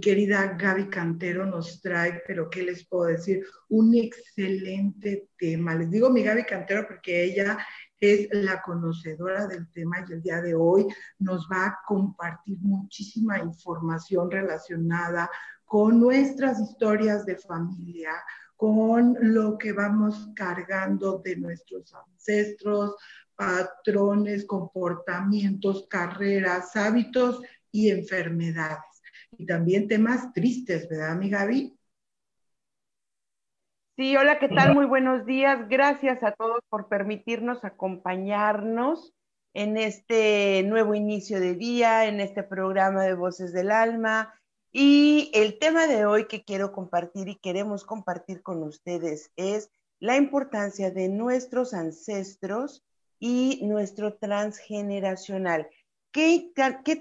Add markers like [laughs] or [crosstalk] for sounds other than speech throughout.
Querida Gaby Cantero nos trae, pero ¿qué les puedo decir? Un excelente tema. Les digo mi Gaby Cantero porque ella es la conocedora del tema y el día de hoy nos va a compartir muchísima información relacionada con nuestras historias de familia, con lo que vamos cargando de nuestros ancestros, patrones, comportamientos, carreras, hábitos y enfermedades. Y también temas tristes, ¿verdad, mi Gaby? Sí, hola, ¿qué tal? Muy buenos días. Gracias a todos por permitirnos acompañarnos en este nuevo inicio de día, en este programa de Voces del Alma. Y el tema de hoy que quiero compartir y queremos compartir con ustedes es la importancia de nuestros ancestros y nuestro transgeneracional. ¿Qué,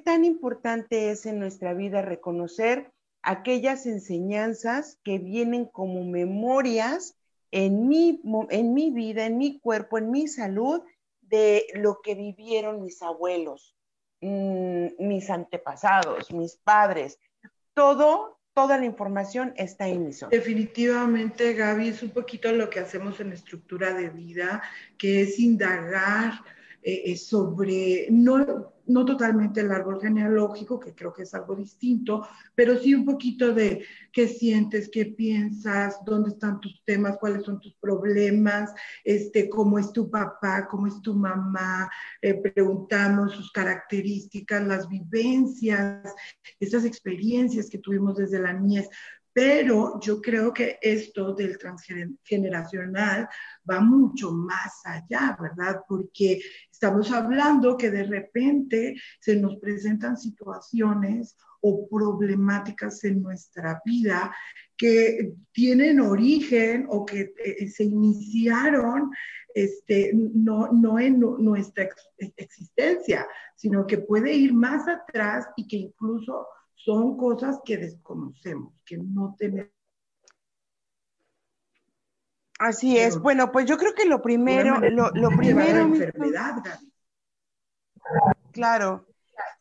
tan importante es en nuestra vida reconocer aquellas enseñanzas que vienen como memorias en mi, en mi vida, en mi cuerpo, en mi salud, de lo que vivieron mis abuelos, mm, mis antepasados, mis padres? Todo, toda la información está en mi zona. Definitivamente, Gaby, es un poquito lo que hacemos en estructura de vida, que es indagar eh, eh, sobre, no, no totalmente el árbol genealógico, que creo que es algo distinto, pero sí un poquito de qué sientes, qué piensas, dónde están tus temas, cuáles son tus problemas, este, cómo es tu papá, cómo es tu mamá, eh, preguntamos sus características, las vivencias, esas experiencias que tuvimos desde la niñez. Pero yo creo que esto del transgeneracional va mucho más allá, ¿verdad? Porque estamos hablando que de repente se nos presentan situaciones o problemáticas en nuestra vida que tienen origen o que eh, se iniciaron este, no, no en nuestra existencia, sino que puede ir más atrás y que incluso son cosas que desconocemos, que no tenemos. Así es. Bueno, pues yo creo que lo primero, lo, lo primero. enfermedad, Claro.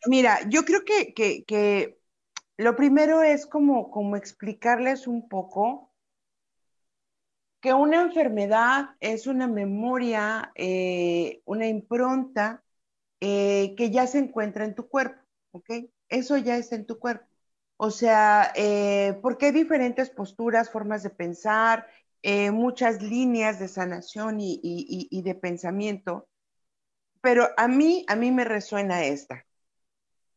Mira, yo creo que, que, lo primero es como, como explicarles un poco que una enfermedad es una memoria, eh, una impronta eh, que ya se encuentra en tu cuerpo, ¿ok? eso ya está en tu cuerpo. O sea, eh, porque hay diferentes posturas, formas de pensar, eh, muchas líneas de sanación y, de pensamiento, pero a mí, a mí me resuena esta.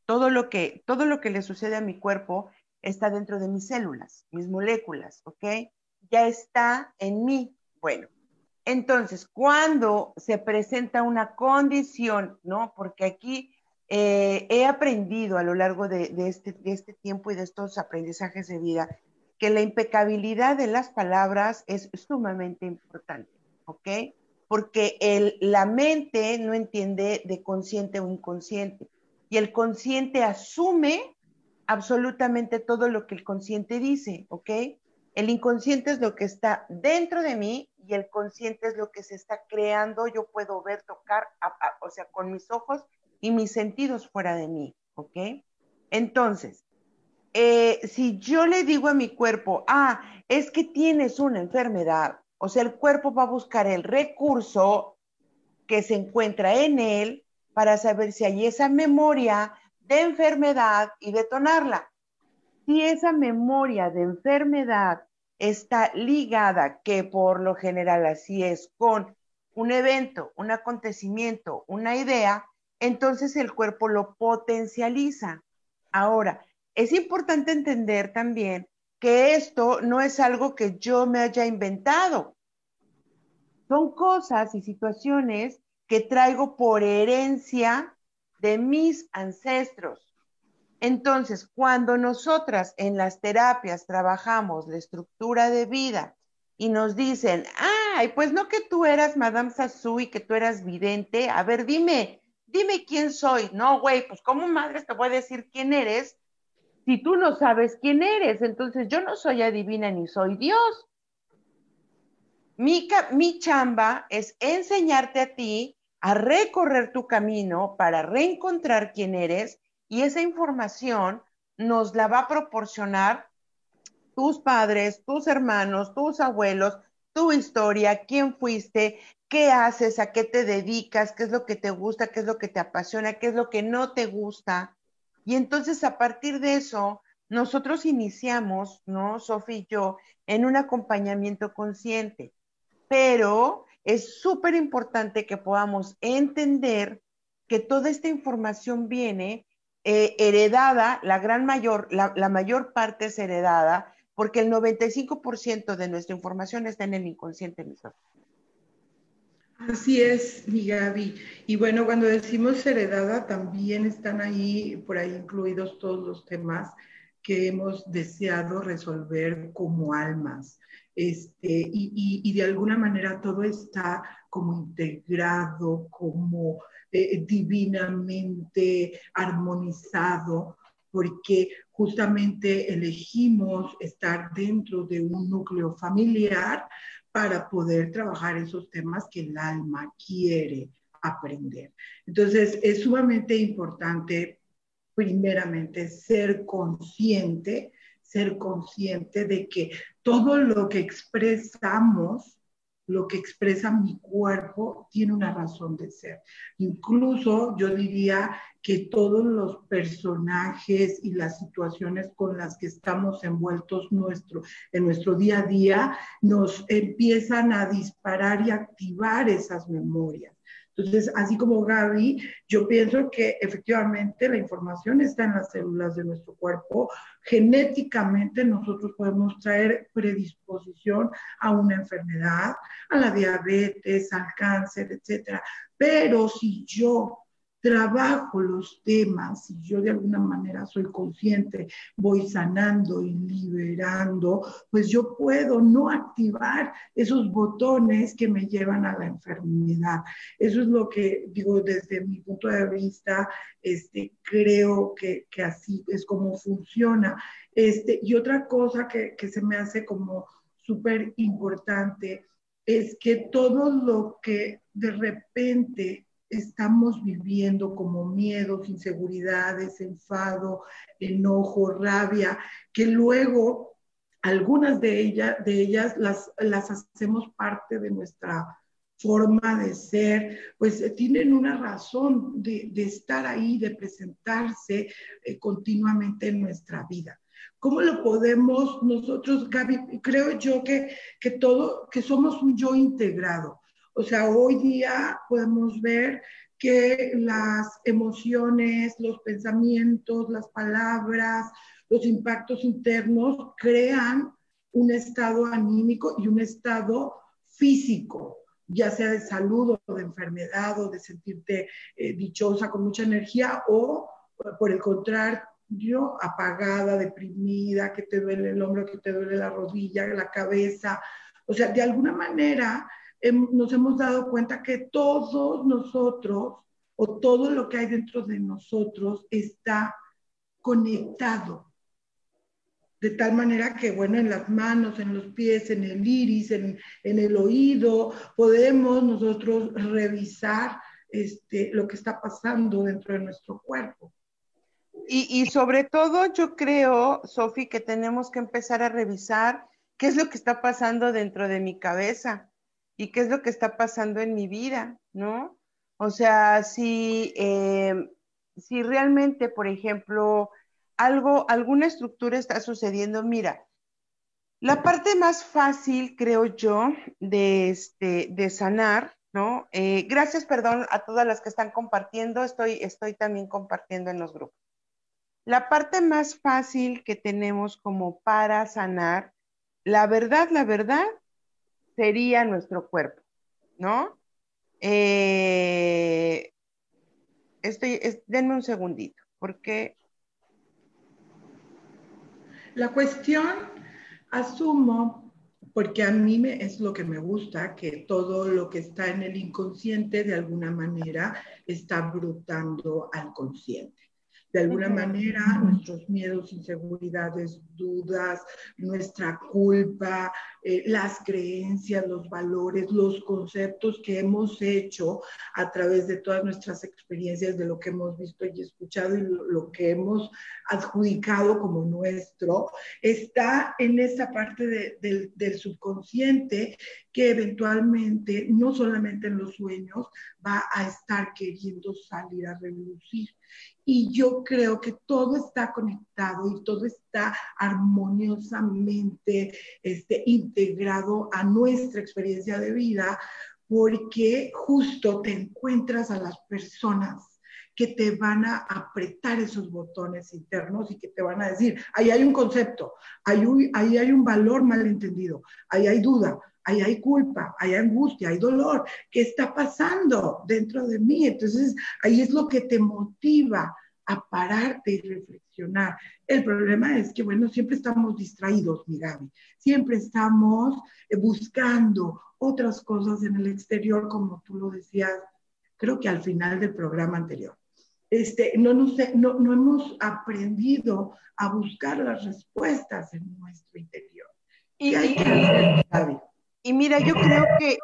Todo lo, que, todo lo que le sucede a mi cuerpo está dentro de mis células, mis moléculas, ¿ok? Ya está en mí. Bueno, entonces, cuando se presenta una condición, ¿no? Porque aquí eh, he aprendido a lo largo este, de, este, tiempo y de estos aprendizajes de vida que la impecabilidad de las palabras es sumamente importante, ¿ok? Porque la mente no entiende de consciente o inconsciente y el consciente asume absolutamente todo lo que el consciente dice, ¿ok? El inconsciente es lo que está dentro de mí y el consciente es lo que se está creando. Yo puedo ver, tocar, o sea, con mis ojos y mis sentidos fuera de mí, ¿ok? Entonces, eh, si yo le digo a mi cuerpo, ah, es que tienes una enfermedad, o sea, el cuerpo va a buscar el recurso que se encuentra en él para saber si hay esa memoria de enfermedad y detonarla. si esa memoria de enfermedad está ligada, que por lo general así es, con un evento, un acontecimiento, una idea, entonces el cuerpo lo potencializa. Ahora, es importante entender también que esto no es algo que yo me haya inventado. Son cosas y situaciones que traigo por herencia de mis ancestros. Entonces, cuando nosotras en las terapias trabajamos la estructura de vida y nos dicen, ay, pues no que tú eras Madame Sassou y que tú eras vidente, a ver, dime, dime quién soy. No, güey, pues ¿cómo madre te voy a decir quién eres si tú no sabes quién eres? Entonces yo no soy adivina ni soy Dios. Mi, chamba es enseñarte a ti a recorrer tu camino para reencontrar quién eres y esa información nos la va a proporcionar tus padres, tus hermanos, tus abuelos, tu historia, quién fuiste, qué haces, a qué te dedicas, qué es lo que te gusta, qué es lo que te apasiona, qué es lo que no te gusta. Y entonces a partir de eso, nosotros iniciamos, ¿no? Sofía y yo, en un acompañamiento consciente. Pero es súper importante que podamos entender que toda esta información viene eh, heredada, la gran mayor, la, mayor parte es heredada, porque el 95% de nuestra información está en el inconsciente, Así es, mi Gaby. Y bueno, cuando decimos heredada, también están ahí, por ahí incluidos todos los temas que hemos deseado resolver como almas. Este, y, y de alguna manera todo está como integrado, como eh, divinamente armonizado, porque justamente elegimos estar dentro de un núcleo familiar para poder trabajar esos temas que el alma quiere aprender. Entonces, es sumamente importante, primeramente, ser consciente, ser consciente de que todo lo que expresamos lo que expresa mi cuerpo tiene una razón de ser. Incluso yo diría que todos los personajes y las situaciones con las que estamos envueltos nuestro, en nuestro día a día nos empiezan a disparar y activar esas memorias. Entonces, así como Gaby, yo pienso que efectivamente la información está en las células de nuestro cuerpo. Genéticamente nosotros podemos traer predisposición a una enfermedad, a la diabetes, al cáncer, etcétera. Pero si yo trabajo los temas y yo de alguna manera soy consciente, voy sanando y liberando, pues yo puedo no activar esos botones que me llevan a la enfermedad. Eso es lo que digo desde mi punto de vista, este, creo que, que así es como funciona. Este, y otra cosa que, que se me hace como súper importante es que todo lo que de repente estamos viviendo como miedos, inseguridades, enfado, enojo, rabia, que luego algunas de ellas, de ellas las, las hacemos parte de nuestra forma de ser, pues eh, tienen una razón de, estar ahí, de presentarse eh, continuamente en nuestra vida. ¿Cómo lo podemos nosotros, Gaby? Creo yo que, que todo, que somos un yo integrado. O sea, hoy día podemos ver que las emociones, los pensamientos, las palabras, los impactos internos crean un estado anímico y un estado físico, ya sea de salud o de enfermedad o de sentirte eh, dichosa con mucha energía o por el contrario apagada, deprimida, que te duele el hombro, que te duele la rodilla, la cabeza. O sea, de alguna manera nos hemos dado cuenta que todos nosotros o todo lo que hay dentro de nosotros está conectado. De tal manera que, bueno, en las manos, en los pies, en el iris, en, el oído, podemos nosotros revisar este, lo que está pasando dentro de nuestro cuerpo. Y, y sobre todo yo creo, Sofi, que tenemos que empezar a revisar qué es lo que está pasando dentro de mi cabeza y qué es lo que está pasando en mi vida, ¿no? O sea, si, eh, si realmente, por ejemplo, algo, alguna estructura está sucediendo. Mira, la parte más fácil, creo yo, de, este, de sanar, ¿no? Eh, gracias, perdón, a todas las que están compartiendo. Estoy, estoy también compartiendo en los grupos. La parte más fácil que tenemos como para sanar, la verdad, la verdad, sería nuestro cuerpo, ¿no? Eh, estoy, denme un segundito, porque... La cuestión, asumo, porque a mí me, es lo que me gusta, que todo lo que está en el inconsciente de alguna manera está brotando al consciente. De alguna manera, nuestros miedos, inseguridades, dudas, nuestra culpa, eh, las creencias, los valores, los conceptos que hemos hecho a través de todas nuestras experiencias, de lo que hemos visto y escuchado y lo, que hemos adjudicado como nuestro, está en esa parte del subconsciente que eventualmente, no solamente en los sueños, va a estar queriendo salir a relucir. Y yo creo que todo está conectado y todo está armoniosamente este, integrado a nuestra experiencia de vida, porque justo te encuentras a las personas que te van a apretar esos botones internos y que te van a decir, ahí hay un concepto, ahí, ahí hay un valor malentendido, ahí hay duda, ahí hay culpa, hay angustia, hay dolor. ¿Qué está pasando dentro de mí? Entonces, ahí es lo que te motiva a pararte y reflexionar. El problema es que, bueno, siempre estamos distraídos, mi Gaby. Siempre estamos eh, buscando otras cosas en el exterior, como tú lo decías, creo que al final del programa anterior. Este, no, no, no, no hemos aprendido a buscar las respuestas en nuestro interior. Y, hay que hacer, Gaby? Y mira, yo creo que,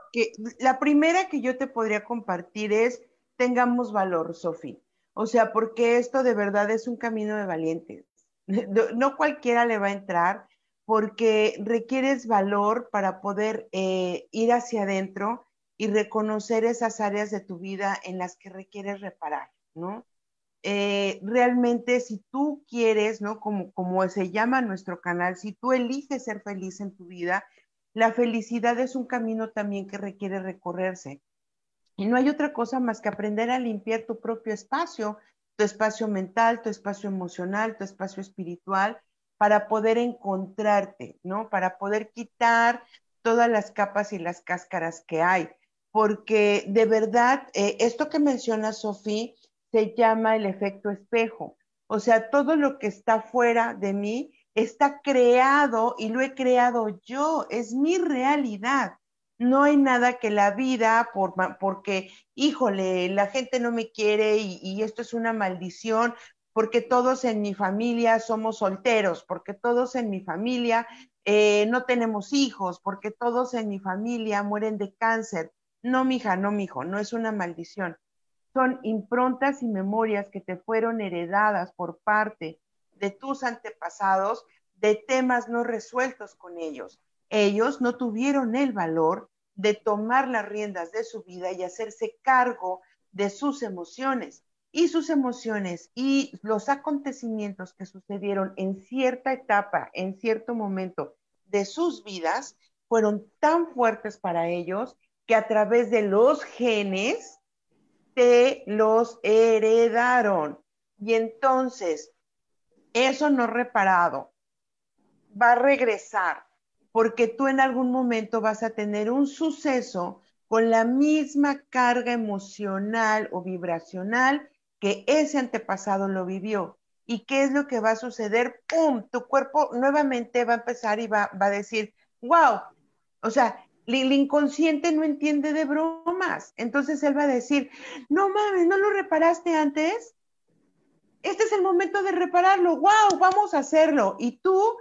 la primera que yo te podría compartir es tengamos valor, Sofía. O sea, porque esto de verdad es un camino de valientes. [laughs] No, cualquiera le va a entrar porque requieres valor para poder eh, ir hacia adentro y reconocer esas áreas de tu vida en las que requieres reparar, ¿no? Eh, realmente si tú quieres, ¿no? Como, como se llama nuestro canal, si tú eliges ser feliz en tu vida, la felicidad es un camino también que requiere recorrerse. Y no hay otra cosa más que aprender a limpiar tu propio espacio, tu espacio mental, tu espacio emocional, tu espacio espiritual, para poder encontrarte, ¿no? Para poder quitar todas las capas y las cáscaras que hay. Porque de verdad, eh, esto que menciona Sofía se llama el efecto espejo. O sea, todo lo que está fuera de mí está creado y lo he creado yo, es mi realidad. No hay nada que la vida, por, porque, híjole, la gente no me quiere y, esto es una maldición, porque todos en mi familia somos solteros, porque todos en mi familia eh, no tenemos hijos, porque todos en mi familia mueren de cáncer. No, mija, no, mijo, no es una maldición. Son improntas y memorias que te fueron heredadas por parte de tus antepasados de temas no resueltos con ellos. Ellos no tuvieron el valor de tomar las riendas de su vida y hacerse cargo de sus emociones. Y sus emociones y los acontecimientos que sucedieron en cierta etapa, en cierto momento de sus vidas, fueron tan fuertes para ellos que a través de los genes te los heredaron. Y entonces, eso no reparado va a regresar, porque tú en algún momento vas a tener un suceso con la misma carga emocional o vibracional que ese antepasado lo vivió. ¿Y qué es lo que va a suceder? ¡Pum! Tu cuerpo nuevamente va a empezar y va, va a decir, wow, o sea, el inconsciente no entiende de bromas. Entonces él va a decir, no mames, ¿no lo reparaste antes? Este es el momento de repararlo, wow, vamos a hacerlo. Y tú,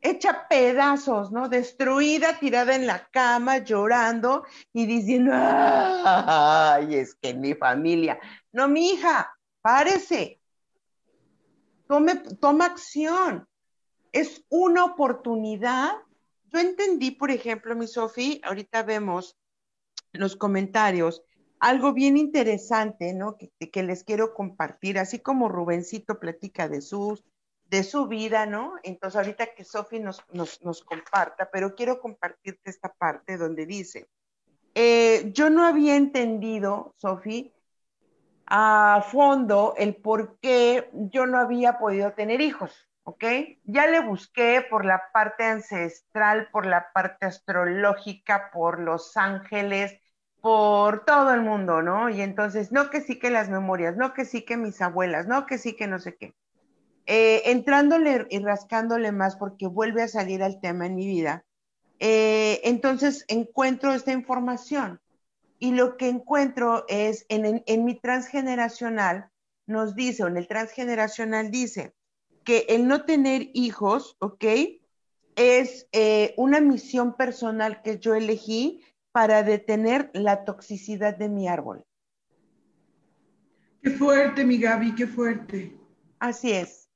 hecha pedazos, ¿no? Destruida, tirada en la cama, llorando y diciendo, ay, es que mi familia. No, mi hija, párese. Toma acción. Es una oportunidad. Yo entendí, por ejemplo, mi Sofía, ahorita vemos los comentarios, algo bien interesante, ¿no? Que, les quiero compartir, así como Rubencito platica de sus de su vida, ¿no? Entonces ahorita que Sofi nos, nos, comparta, pero quiero compartirte esta parte donde dice, eh, yo no había entendido, Sofi, a fondo el por qué yo no había podido tener hijos, ¿ok? Ya le busqué por la parte ancestral, por la parte astrológica, por los ángeles, por todo el mundo, ¿no? Y entonces, no que sí que las memorias, no que sí que mis abuelas, no que sí que no sé qué. Eh, entrándole y rascándole más porque vuelve a salir al tema en mi vida, eh, entonces encuentro esta información y lo que encuentro es en, mi transgeneracional, nos dice, o en el transgeneracional dice, que el no tener hijos, ¿ok? Es eh, una misión personal que yo elegí para detener la toxicidad de mi árbol. Qué fuerte, mi Gaby, qué fuerte. Así es.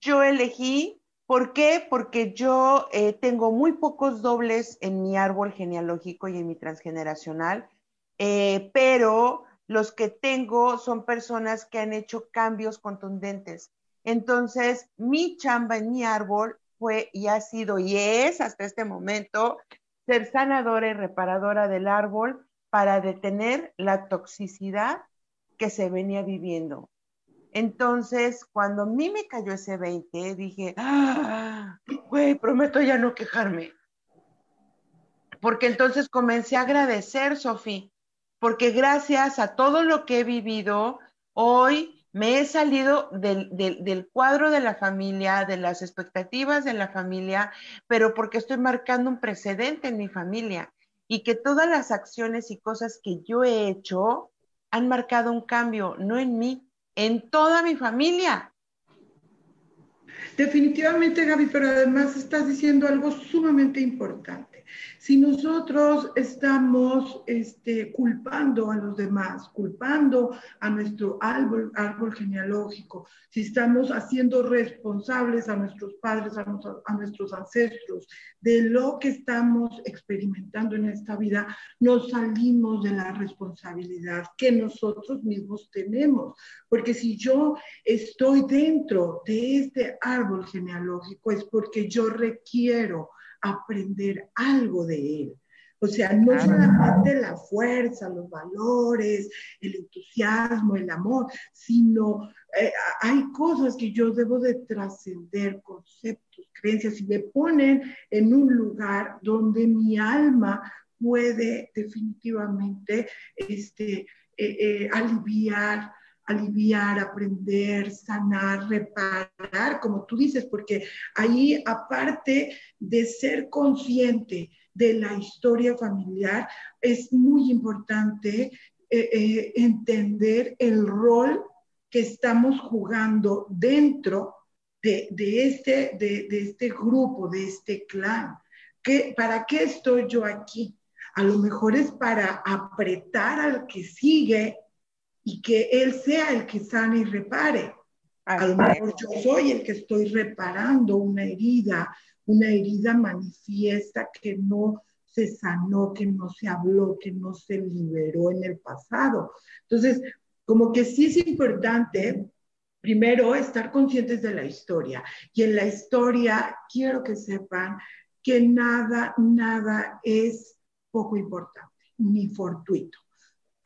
Yo elegí ¿Por qué? Porque yo eh, tengo muy pocos dobles en mi árbol genealógico y en mi transgeneracional, eh, pero los que tengo son personas que han hecho cambios contundentes. Entonces, mi chamba en mi árbol fue y ha sido y es hasta este momento ser sanadora y reparadora del árbol para detener la toxicidad que se venía viviendo. Entonces, cuando a mí me cayó ese 20, dije, ah, güey, prometo ya no quejarme. Porque entonces comencé a agradecer, Sofía, porque gracias a todo lo que he vivido, hoy me he salido del, del, cuadro de la familia, de las expectativas de la familia, pero porque estoy marcando un precedente en mi familia y que todas las acciones y cosas que yo he hecho han marcado un cambio, no en mí, en toda mi familia. Definitivamente, Gaby, pero además estás diciendo algo sumamente importante. Si nosotros estamos este, culpando a los demás, culpando a nuestro árbol, genealógico, si estamos haciendo responsables a nuestros padres, a, a nuestros ancestros de lo que estamos experimentando en esta vida, nos salimos de la responsabilidad que nosotros mismos tenemos. Porque si yo estoy dentro de este árbol genealógico es porque yo requiero aprender algo de él. O sea, no solamente la fuerza, los valores, el entusiasmo, el amor, sino eh, hay cosas que yo debo de trascender, conceptos, creencias, y me ponen en un lugar donde mi alma puede definitivamente este, eh, eh, aliviar aliviar, aprender, sanar, reparar, como tú dices, porque ahí, aparte de ser consciente de la historia familiar, es muy importante eh, eh, entender el rol que estamos jugando dentro de, este, de, este grupo, de este clan. ¿Qué, ¿Para qué estoy yo aquí? A lo mejor es para apretar al que sigue y que Él sea el que sane y repare. A lo mejor yo soy el que estoy reparando una herida, una herida manifiesta que no se sanó, que no se habló, que no se liberó en el pasado. Entonces, como que sí es importante, primero, estar conscientes de la historia. Y en la historia, quiero que sepan que nada, nada es poco importante, ni fortuito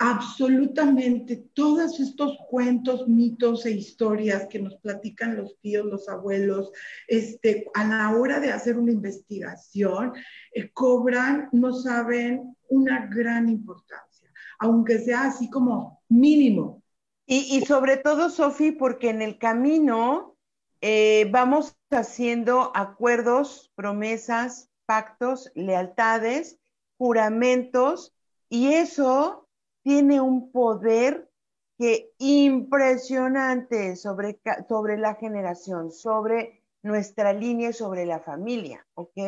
absolutamente todos estos cuentos, mitos e historias que nos platican los tíos, los abuelos, este, a la hora de hacer una investigación, eh, cobran, no saben, una gran importancia, aunque sea así como mínimo. Y, sobre todo, Sofi, porque en el camino eh, vamos haciendo acuerdos, promesas, pactos, lealtades, juramentos, y eso tiene un poder que impresionante sobre, sobre la generación, sobre nuestra línea sobre la familia, ¿ok?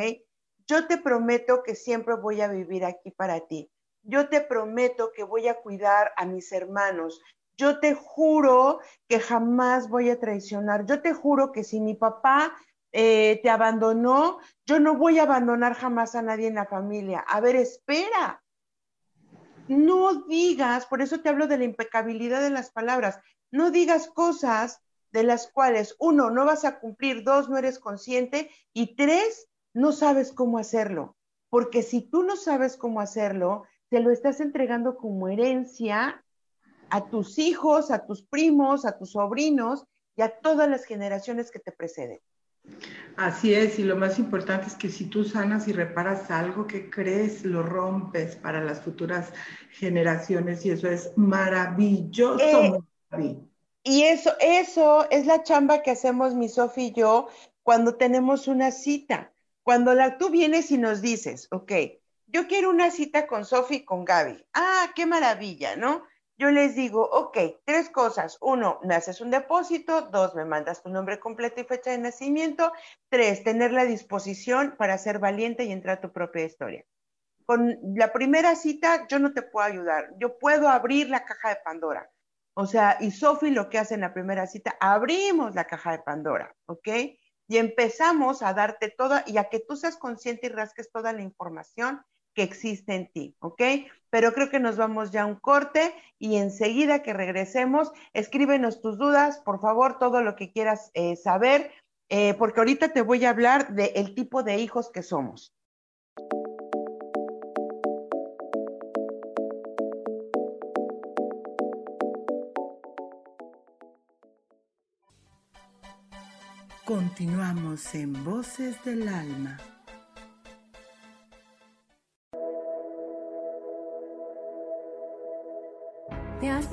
Yo te prometo que siempre voy a vivir aquí para ti. Yo te prometo que voy a cuidar a mis hermanos. Yo te juro que jamás voy a traicionar. Yo te juro que si mi papá eh, te abandonó, yo no voy a abandonar jamás a nadie en la familia. A ver, espera, no digas, por eso te hablo de la impecabilidad de las palabras, no digas cosas de las cuales, uno, no vas a cumplir, dos, no eres consciente y tres, no sabes cómo hacerlo. Porque si tú no sabes cómo hacerlo, te lo estás entregando como herencia a tus hijos, a tus primos, a tus sobrinos y a todas las generaciones que te preceden. Así es, y lo más importante es que si tú sanas y reparas algo que crees, lo rompes para las futuras generaciones y eso es maravilloso. Eh, y eso, eso es la chamba que hacemos mi Sofi y yo cuando tenemos una cita. Cuando la, tú vienes y nos dices, ok, yo quiero una cita con Sofi y con Gaby. Ah, qué maravilla, ¿no? Yo les digo, ok, tres cosas. Uno, me haces un depósito. Dos, me mandas tu nombre completo y fecha de nacimiento. Tres, tener la disposición para ser valiente y entrar a tu propia historia. Con la primera cita, yo no te puedo ayudar. Yo puedo abrir la caja de Pandora. O sea, y Sofi lo que hace en la primera cita, abrimos la caja de Pandora, ¿ok? Y empezamos a darte toda, y a que tú seas consciente y rasques toda la información que existe en ti, ¿ok? Pero creo que nos vamos ya a un corte y enseguida que regresemos, escríbenos tus dudas, por favor, todo lo que quieras eh, saber, eh, porque ahorita te voy a hablar del tipo de hijos que somos. Continuamos en Voces del Alma.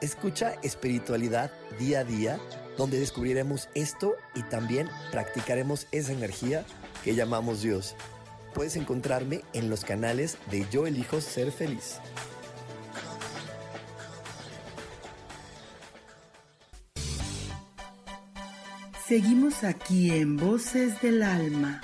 Escucha espiritualidad día a día, donde descubriremos esto y también practicaremos esa energía que llamamos Dios. Puedes encontrarme en los canales de Yo elijo ser feliz. Seguimos aquí en Voces del Alma.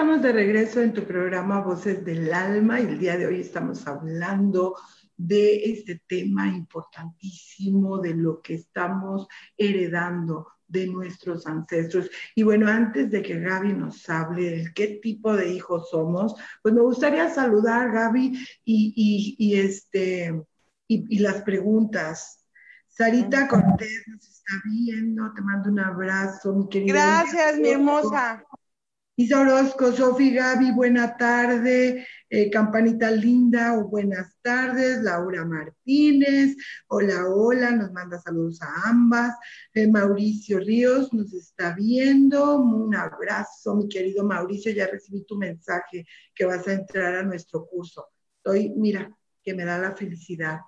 Estamos de regreso en tu programa Voces del Alma y el día de hoy estamos hablando de este tema importantísimo, de lo que estamos heredando de nuestros ancestros. Y bueno, antes de que Gaby nos hable de qué tipo de hijos somos, pues me gustaría saludar Gaby y, y, este, y, las preguntas. Sarita Cortés nos está viendo, te mando un abrazo, mi querida. Gracias, mi hermosa. Isa Orozco, Sofi Gaby, buena tarde. Eh, Campanita Linda o buenas tardes. Laura Martínez, hola, hola, nos manda saludos a ambas. Eh, Mauricio Ríos nos está viendo. Un abrazo, mi querido Mauricio. Ya recibí tu mensaje que vas a entrar a nuestro curso. Estoy, mira, que me da la felicidad.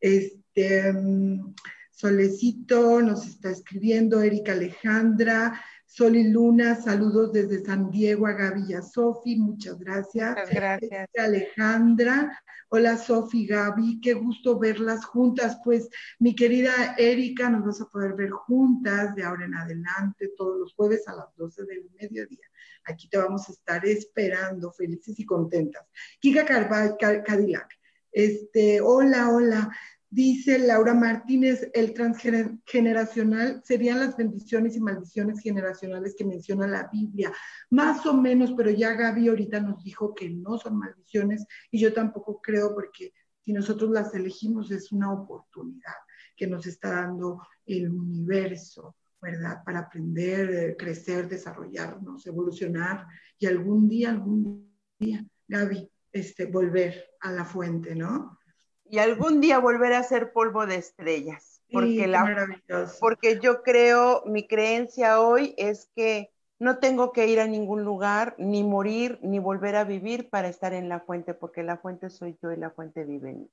Este. Mm, Solecito nos está escribiendo, Erika Alejandra, Sol y Luna, saludos desde San Diego a Gaby y a Sofi, muchas gracias. Muchas gracias. Alejandra, hola Sofi, Gaby, qué gusto verlas juntas. Pues mi querida Erika, nos vas a poder ver juntas de ahora en adelante, todos los jueves a las 12 del mediodía. Aquí te vamos a estar esperando, felices y contentas. Kika Cadillac, este, hola, hola. Dice Laura Martínez, el transgeneracional serían las bendiciones y maldiciones generacionales que menciona la Biblia. Más o menos, pero ya Gaby ahorita nos dijo que no son maldiciones y yo tampoco creo porque si nosotros las elegimos es una oportunidad que nos está dando el universo, ¿verdad? Para aprender, crecer, desarrollarnos, evolucionar y algún día, algún día, Gaby, este, volver a la fuente, ¿no? Y algún día volver a ser polvo de estrellas. Porque, la, porque yo creo, mi creencia hoy es que no tengo que ir a ningún lugar, ni morir, ni volver a vivir para estar en la fuente, porque la fuente soy yo y la fuente vive en mí.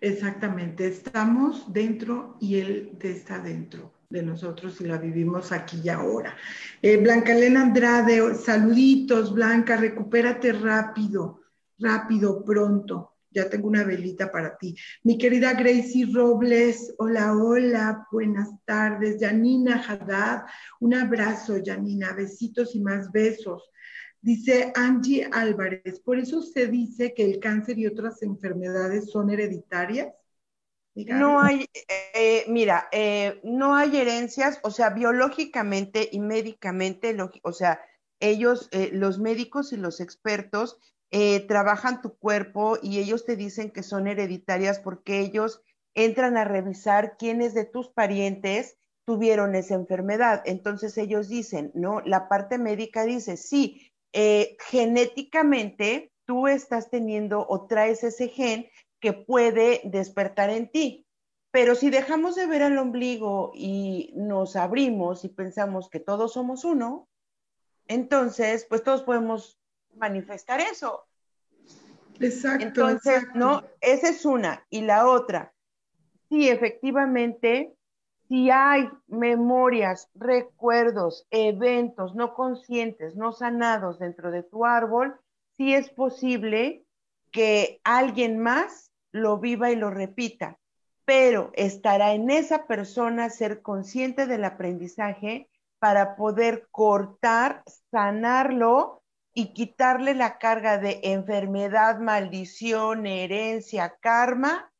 Exactamente, estamos dentro y Él está dentro de nosotros y la vivimos aquí y ahora. Eh, Blanca Elena Andrade, saluditos, Blanca, recupérate rápido, rápido, pronto ya tengo una velita para ti. Mi querida Gracie Robles, hola, hola, buenas tardes. Janina Haddad, un abrazo, Janina, besitos y más besos. Dice Angie Álvarez, por eso se dice que el cáncer y otras enfermedades son hereditarias. No hay, eh, mira, eh, no hay herencias, o sea, biológicamente y médicamente, o sea, ellos, eh, los médicos y los expertos eh, trabajan tu cuerpo y ellos te dicen que son hereditarias porque ellos entran a revisar quiénes de tus parientes tuvieron esa enfermedad. Entonces ellos dicen, ¿no? La parte médica dice, sí, eh, genéticamente tú estás teniendo o traes ese gen que puede despertar en ti. Pero si dejamos de ver al ombligo y nos abrimos y pensamos que todos somos uno, entonces, pues todos podemos manifestar eso. Exacto. Entonces, ¿no? Esa es una. Y la otra, sí, efectivamente, si hay memorias, recuerdos, eventos no conscientes, no sanados dentro de tu árbol, sí es posible que alguien más lo viva y lo repita, pero estará en esa persona ser consciente del aprendizaje para poder cortar, sanarlo y quitarle la carga de enfermedad, maldición, herencia, karma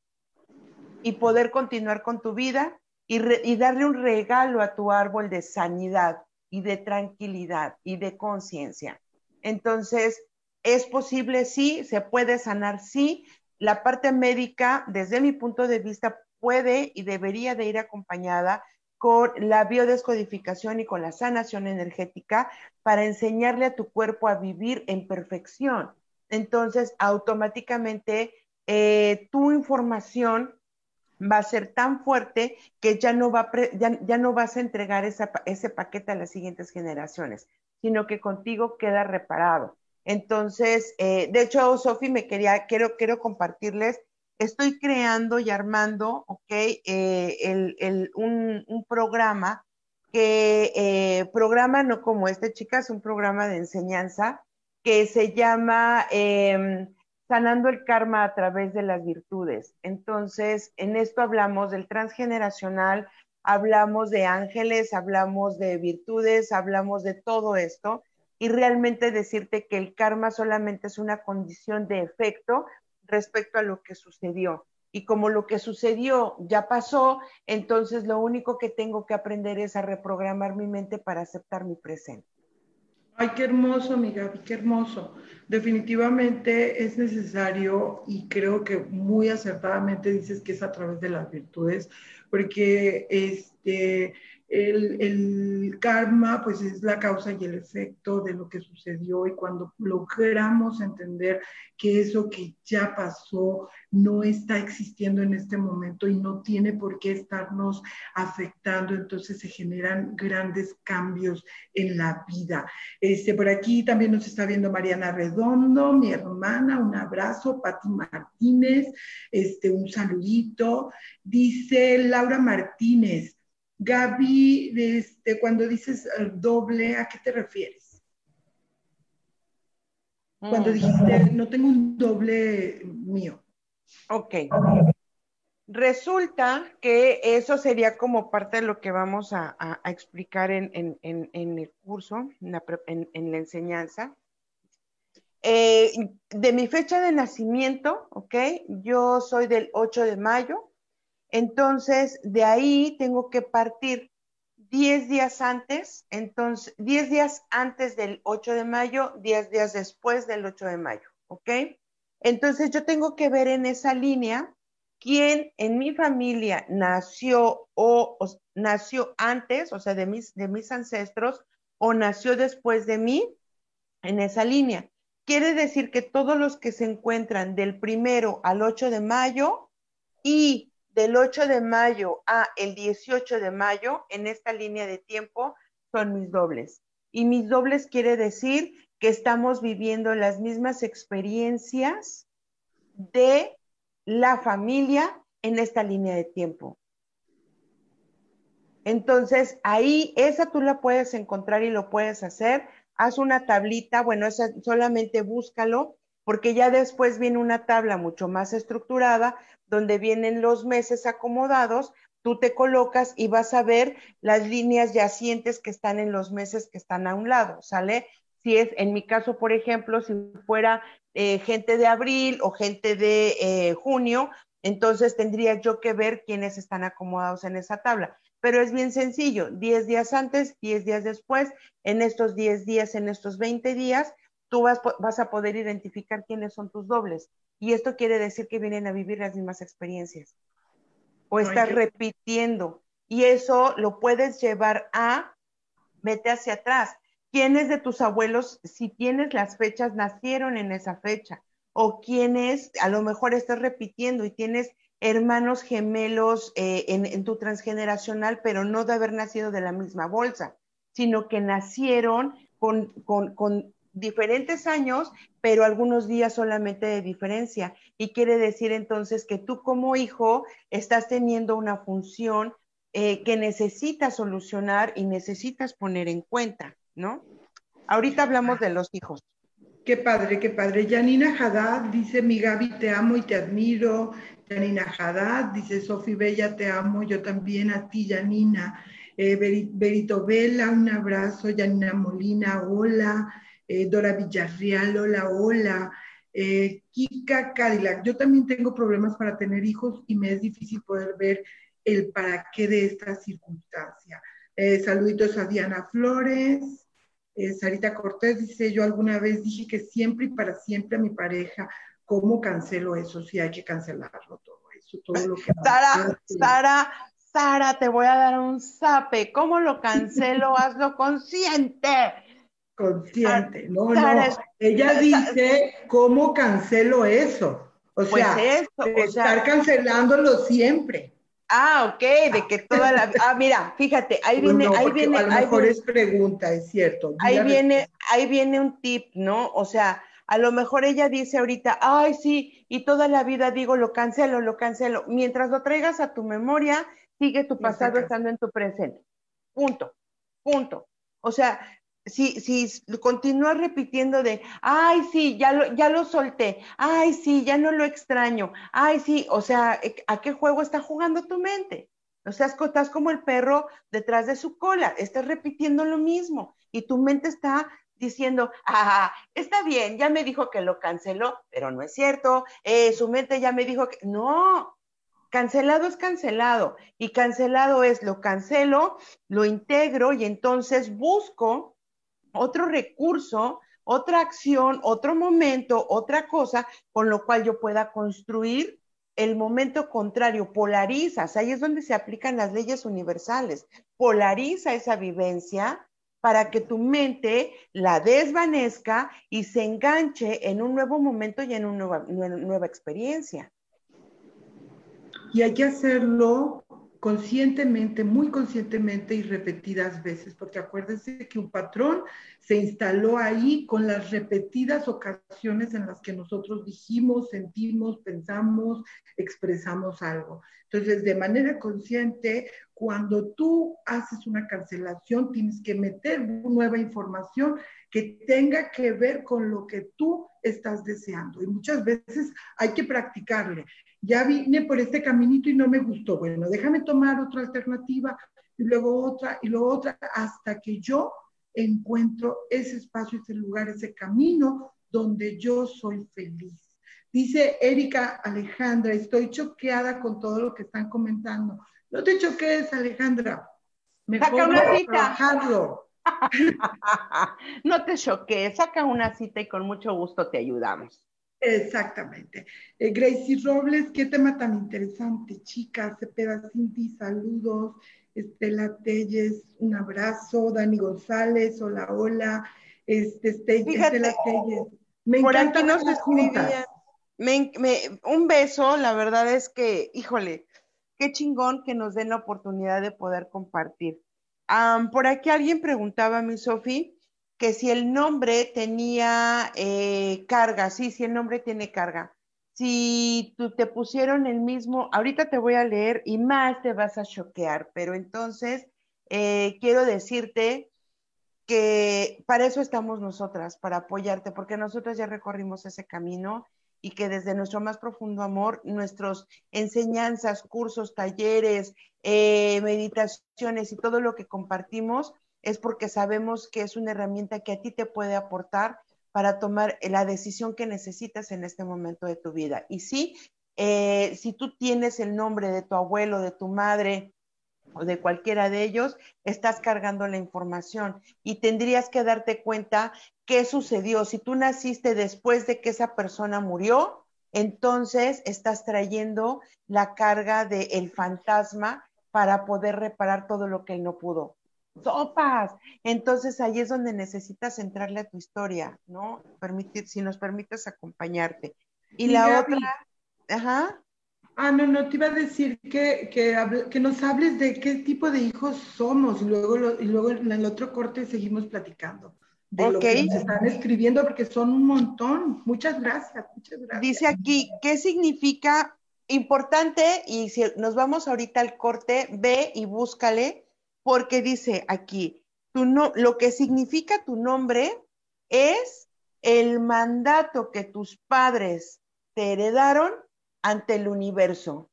y poder continuar con tu vida y, darle un regalo a tu árbol de sanidad y de tranquilidad y de conciencia. Entonces, ¿es posible? Sí, se puede sanar, sí. La parte médica, desde mi punto de vista, puede y debería de ir acompañada con la biodescodificación y con la sanación energética para enseñarle a tu cuerpo a vivir en perfección. Entonces, automáticamente eh, tu información va a ser tan fuerte que ya no, va ya, no vas a entregar ese paquete a las siguientes generaciones, sino que contigo queda reparado. Entonces, eh, de hecho, Sofi, me quería, quiero, quiero compartirles estoy creando y armando, ¿ok? Eh, un, programa que eh, programa no como este, chicas, un programa de enseñanza que se llama em, Sanando el Karma a través de las virtudes. Entonces, en esto hablamos del transgeneracional, hablamos de ángeles, hablamos de virtudes, hablamos de todo esto y realmente decirte que el karma solamente es una condición de efecto respecto a lo que sucedió. Y como lo que sucedió ya pasó, entonces lo único que tengo que aprender es a reprogramar mi mente para aceptar mi presente. Ay, qué hermoso, amiga, qué hermoso. Definitivamente es necesario y creo que muy acertadamente dices que es a través de las virtudes, porque este, el, karma pues es la causa y el efecto de lo que sucedió y cuando logramos entender que eso que ya pasó no está existiendo en este momento y no tiene por qué estarnos afectando, entonces se generan grandes cambios en la vida. Este, por aquí también nos está viendo Mariana Redondo, mi hermana, un abrazo, Pati Martínez, este, un saludito. Dice Laura Martínez, Gaby, este, cuando dices eh, doble, ¿a qué te refieres? Cuando mm. dijiste, no tengo un doble mío. Ok. Resulta que eso sería como parte de lo que vamos a, explicar en, el curso, en la, enseñanza. Eh, de mi fecha de nacimiento, ¿ok? Yo soy del 8 de mayo Entonces, de ahí tengo que partir 10 días antes, entonces 10 días antes del 8 de mayo, 10 días después del 8 de mayo, ¿ok? Entonces yo tengo que ver en esa línea quién en mi familia nació o, nació antes, o sea, de mis, de mis ancestros, o nació después de mí en esa línea. Quiere decir que todos los que se encuentran del primero al 8 de mayo y del 8 de mayo a el 18 de mayo, en esta línea de tiempo, son mis dobles. Y mis dobles quiere decir que estamos viviendo las mismas experiencias de la familia en esta línea de tiempo. Entonces, ahí esa tú la puedes encontrar y lo puedes hacer. Haz una tablita, bueno, esa solamente búscalo, porque ya después viene una tabla mucho más estructurada donde vienen los meses acomodados, tú te colocas y vas a ver las líneas yacientes que están en los meses que están a un lado, ¿sale? Si es, en mi caso, por ejemplo, si fuera eh, gente de abril o gente de eh, junio, entonces tendría yo que ver quiénes están acomodados en esa tabla. Pero es bien sencillo, 10 días antes, 10 días después, en estos 10 días, en estos 20 días, tú vas, vas a poder identificar quiénes son tus dobles. Y esto quiere decir que vienen a vivir las mismas experiencias o estás repitiendo. Y eso lo puedes llevar a, vete hacia atrás. ¿Quiénes de tus abuelos, si tienes las fechas, nacieron en esa fecha? O quiénes, a lo mejor estás repitiendo y tienes hermanos gemelos eh, en, tu transgeneracional, pero no de haber nacido de la misma bolsa, sino que nacieron con, con, con diferentes años, pero algunos días solamente de diferencia. Y quiere decir entonces que tú como hijo estás teniendo una función eh, que necesitas solucionar y necesitas poner en cuenta, ¿no? Ahorita hablamos de los hijos. Qué padre, qué padre. Janina Haddad dice, mi Gaby, te amo y te admiro. Janina Haddad dice, Sofi Bella, te amo, yo también a ti, Janina. Eh, Berito Vela, un abrazo. Janina Molina, hola. Eh, Dora Villarreal, hola, hola, eh, Kika Cadillac. Yo también tengo problemas para tener hijos y me es difícil poder ver el para qué de esta circunstancia. Eh, saluditos a Diana Flores. Sarita Cortés dice, yo alguna vez dije que siempre y para siempre a mi pareja, ¿cómo cancelo eso? Si hay que cancelarlo todo eso, todo lo que... Sara, Sara, Sara, te voy a dar un zape. ¿Cómo lo cancelo? [laughs] Hazlo consciente consciente. No, no. Ella dice, ¿cómo cancelo eso? O pues sea, estar cancelándolo siempre. Ah, ok, de que toda la... [laughs] Ah, mira, fíjate, ahí viene... ahí viene a lo mejor es pregunta, es cierto. Ahí viene, ahí viene un tip, ¿no? O sea, a lo mejor ella dice ahorita, ay, sí, y toda la vida digo, lo cancelo, lo cancelo. Mientras lo traigas a tu memoria, sigue tu pasado estando en tu presente. Punto, punto. O sea, si, si continúas repitiendo de, ay, sí, ya lo, ya lo solté, ay, sí, ya no lo extraño, ay, sí, o sea, eh, ¿a qué juego está jugando tu mente? O sea, estás como el perro detrás de su cola, estás repitiendo lo mismo y tu mente está diciendo, ah, está bien, ya me dijo que lo canceló, pero no es cierto, eh, su mente ya me dijo que no, cancelado es cancelado y cancelado es lo cancelo, lo integro y entonces busco otro recurso, otra acción, otro momento, otra cosa con lo cual yo pueda construir el momento contrario, polarizas, ahí es donde se aplican las leyes universales, polariza esa vivencia para que tu mente la desvanezca y se enganche en un nuevo momento y en una nueva, nueva experiencia. Y hay que hacerlo conscientemente, muy conscientemente y repetidas veces, porque acuérdense que un patrón se instaló ahí con las repetidas ocasiones en las que nosotros dijimos, sentimos, pensamos, expresamos algo. Entonces, de manera consciente, cuando tú haces una cancelación, tienes que meter nueva información que tenga que ver con lo que tú estás deseando. Y muchas veces hay que practicarle ya vine por este caminito y no me gustó. Bueno, déjame tomar otra alternativa y luego otra y luego otra hasta que yo encuentro ese espacio, ese lugar, ese camino donde yo soy feliz. Dice Erika Alejandra, estoy choqueada con todo lo que están comentando. No te choques, Alejandra. Saca una cita. [laughs] no te choques, saca una cita y con mucho gusto te ayudamos. Exactamente. Eh, Gracie Robles, qué tema tan interesante, chicas. Cepeda Cinti, saludos. Estela Telles, un abrazo. Dani González, hola, hola. Este, este Estela Telles. Me encanta nos juntas. un beso, la verdad es que, híjole, qué chingón que nos den la oportunidad de poder compartir. por aquí alguien preguntaba a mi Sofi que si el nombre tenía eh, carga, sí, si el nombre tiene carga. Si tú te pusieron el mismo, ahorita te voy a leer y más te vas a choquear, pero entonces eh, quiero decirte que para eso estamos nosotras, para apoyarte, porque nosotras ya recorrimos ese camino y que desde nuestro más profundo amor, nuestras enseñanzas, cursos, talleres, eh, meditaciones y todo lo que compartimos es porque sabemos que es una herramienta que a ti te puede aportar para tomar la decisión que necesitas en este momento de tu vida. Y sí, eh, si tú tienes el nombre de tu abuelo, de tu madre, o de cualquiera de ellos, estás cargando la información y tendrías que darte cuenta qué sucedió. Si tú naciste después de que esa persona murió, entonces estás trayendo la carga del fantasma para poder reparar todo lo que él no pudo. Sopas. Entonces ahí es donde necesitas entrarle a tu historia, ¿no? Permitir, si nos permites acompañarte. Y, la otra, ajá. Ah, no, no, te iba a decir que, que, nos hables de qué tipo de hijos somos y luego, y luego en el otro corte seguimos platicando de lo que nos están escribiendo porque son un montón. Muchas gracias, muchas gracias. Dice aquí, ¿qué significa importante? Y si nos vamos ahorita al corte, ve y búscale, porque dice aquí, tu no, lo que significa tu nombre es el mandato que tus padres te heredaron ante el universo.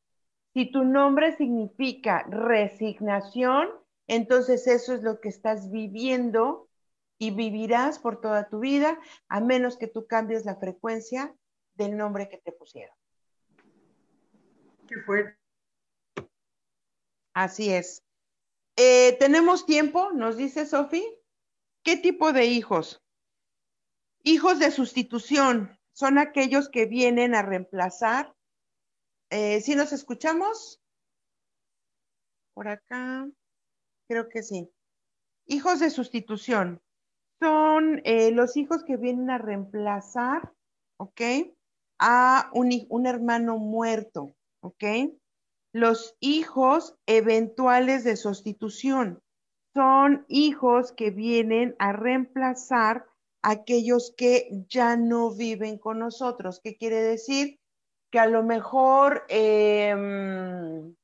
Si tu nombre significa resignación, entonces eso es lo que estás viviendo y vivirás por toda tu vida, a menos que tú cambies la frecuencia del nombre que te pusieron. Qué fuerte. Así es. Eh, ¿Tenemos tiempo? Nos dice Sofi. ¿Qué tipo de hijos? Hijos de sustitución son aquellos que vienen a reemplazar eh, ¿Sí nos escuchamos? Por acá, creo que sí. Hijos de sustitución. Son eh, los hijos que vienen a reemplazar, ¿ok? A un, un hermano muerto, ¿ok? Los hijos eventuales de sustitución son hijos que vienen a reemplazar a aquellos que ya no viven con nosotros. ¿Qué quiere decir? que a lo mejor em,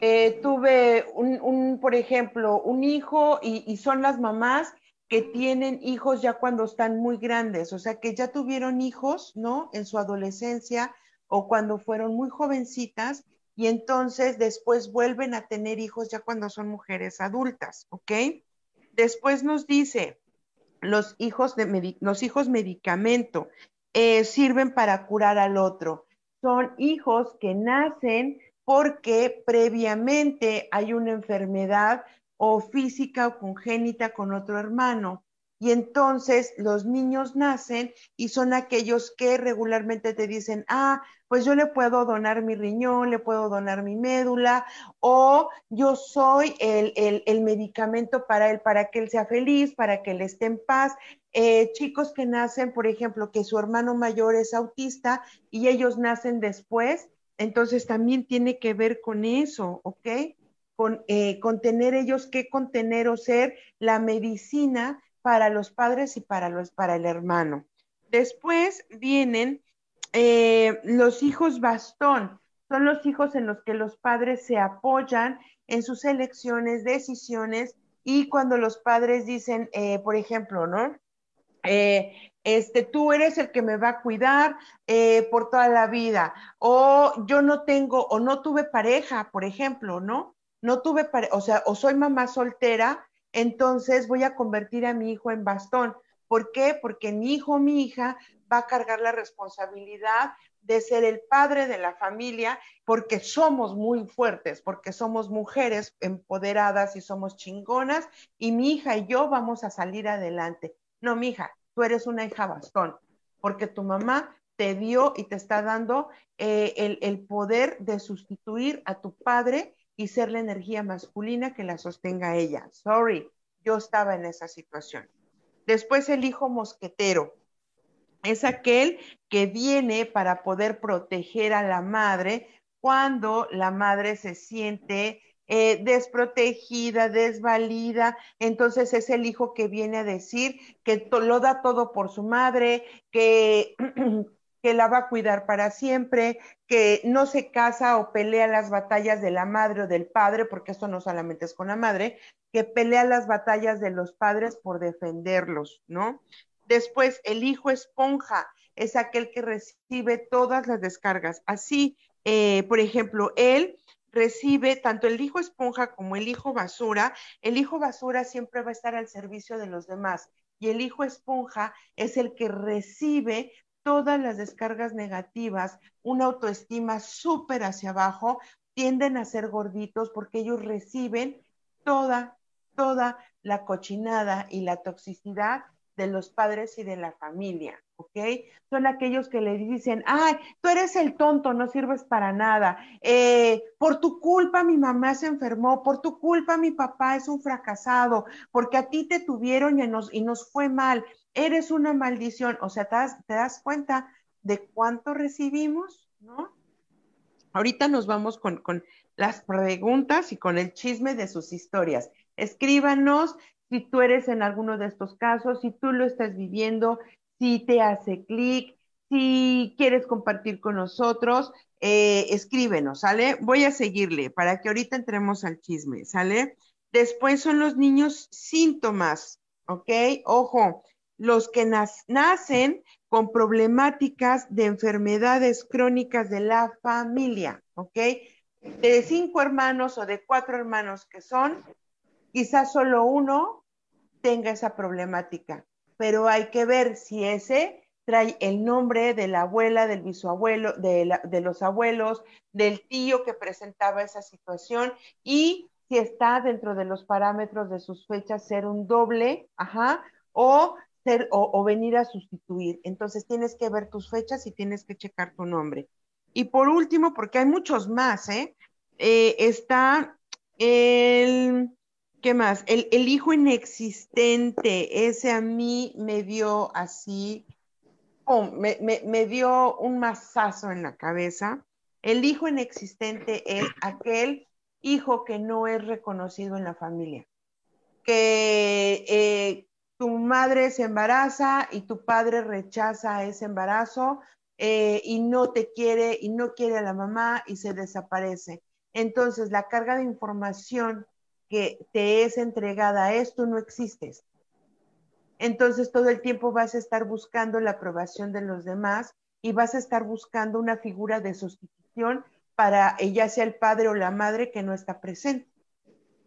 eh, tuve un, por ejemplo, un hijo y, son las mamás que tienen hijos ya cuando están muy grandes, o sea, que ya tuvieron hijos, ¿no? En su adolescencia o cuando fueron muy jovencitas y entonces después vuelven a tener hijos ya cuando son mujeres adultas, ¿ok? Después nos dice, los hijos, de los hijos medicamento eh, sirven para curar al otro son hijos que nacen porque previamente hay una enfermedad o física o congénita con otro hermano. Y entonces los niños nacen y son aquellos que regularmente te dicen, ah, pues yo le puedo donar mi riñón, le puedo donar mi médula, o yo soy el, el medicamento para él, para que él sea feliz, para que él esté en paz. Eh, chicos que nacen, por ejemplo, que su hermano mayor es autista y ellos nacen después, entonces también tiene que ver con eso, ¿ok? Con, eh, tener ellos que contener o ser la medicina para los padres y para, los, para el hermano. Después vienen eh, los hijos bastón, son los hijos en los que los padres se apoyan en sus elecciones, decisiones y cuando los padres dicen, por ejemplo, ¿no? Eh, este, tú eres el que me va a cuidar eh, por toda la vida, o yo no tengo, o no tuve pareja, por ejemplo, ¿no? No tuve pareja, o sea, o soy mamá soltera, entonces voy a convertir a mi hijo en bastón. ¿Por qué? Porque mi hijo mi hija va a cargar la responsabilidad de ser el padre de la familia porque somos muy fuertes, porque somos mujeres empoderadas y somos chingonas y mi hija y yo vamos a salir adelante. No, mi hija, tú eres una hija bastón, porque tu mamá te dio y te está dando eh, el poder de sustituir a tu padre y ser la energía masculina que la sostenga ella. Sorry, yo estaba en esa situación. Después el hijo mosquetero es aquel que viene para poder proteger a la madre cuando la madre se siente eh, desprotegida, desvalida. Entonces es el hijo que viene a decir que lo da todo por su madre, que, [clears throat] que la va a cuidar para siempre, que no se casa o pelea las batallas de la madre o del padre, porque esto no solamente es con la madre, que pelea las batallas de los padres por defenderlos, ¿no? Después, el hijo esponja es aquel que recibe todas las descargas. Así, eh, por ejemplo, él recibe tanto el hijo esponja como el hijo basura. El hijo basura siempre va a estar al servicio de los demás y el hijo esponja es el que recibe todas las descargas negativas, una autoestima súper hacia abajo, tienden a ser gorditos porque ellos reciben toda, toda la cochinada y la toxicidad de los padres y de la familia, ¿ok? Son aquellos que le dicen, ay, tú eres el tonto, no sirves para nada. Eh, por tu culpa mi mamá se enfermó, por tu culpa mi papá es un fracasado, porque a ti te tuvieron y nos, y nos fue mal. Eres una maldición. O sea, ¿te das, te das cuenta de cuánto recibimos, ¿no? Ahorita nos vamos con, con las preguntas y con el chisme de sus historias. Escríbanos si tú eres en alguno de estos casos, si tú lo estás viviendo, si te hace clic, si quieres compartir con nosotros, eh, escríbenos, ¿sale? Voy a seguirle para que ahorita entremos al chisme, ¿sale? Después son los niños síntomas, ¿ok? Ojo, los que nacen con problemáticas de enfermedades crónicas de la familia, ¿ok? De cinco hermanos o de cuatro hermanos que son, quizás solo uno tenga esa problemática, pero hay que ver si ese trae el nombre de la abuela, del bisabuelo, de, de los abuelos, del tío que presentaba esa situación y si está dentro de los parámetros de sus fechas ser un doble, ajá, o o, venir a sustituir. Entonces tienes que ver tus fechas y tienes que checar tu nombre. Y por último, porque hay muchos más, ¿eh? eh está el ¿Qué más? El, hijo inexistente, ese a mí me dio así, me, me, dio un mazazo en la cabeza. El hijo inexistente es aquel hijo que no es reconocido en la familia, que eh, tu madre se embaraza y tu padre rechaza ese embarazo eh, y no te quiere y no quiere a la mamá y se desaparece. Entonces, la carga de información que te es entregada a esto, no existes. Entonces todo el tiempo vas a estar buscando la aprobación de los demás y vas a estar buscando una figura de sustitución para ya sea el padre o la madre que no está presente.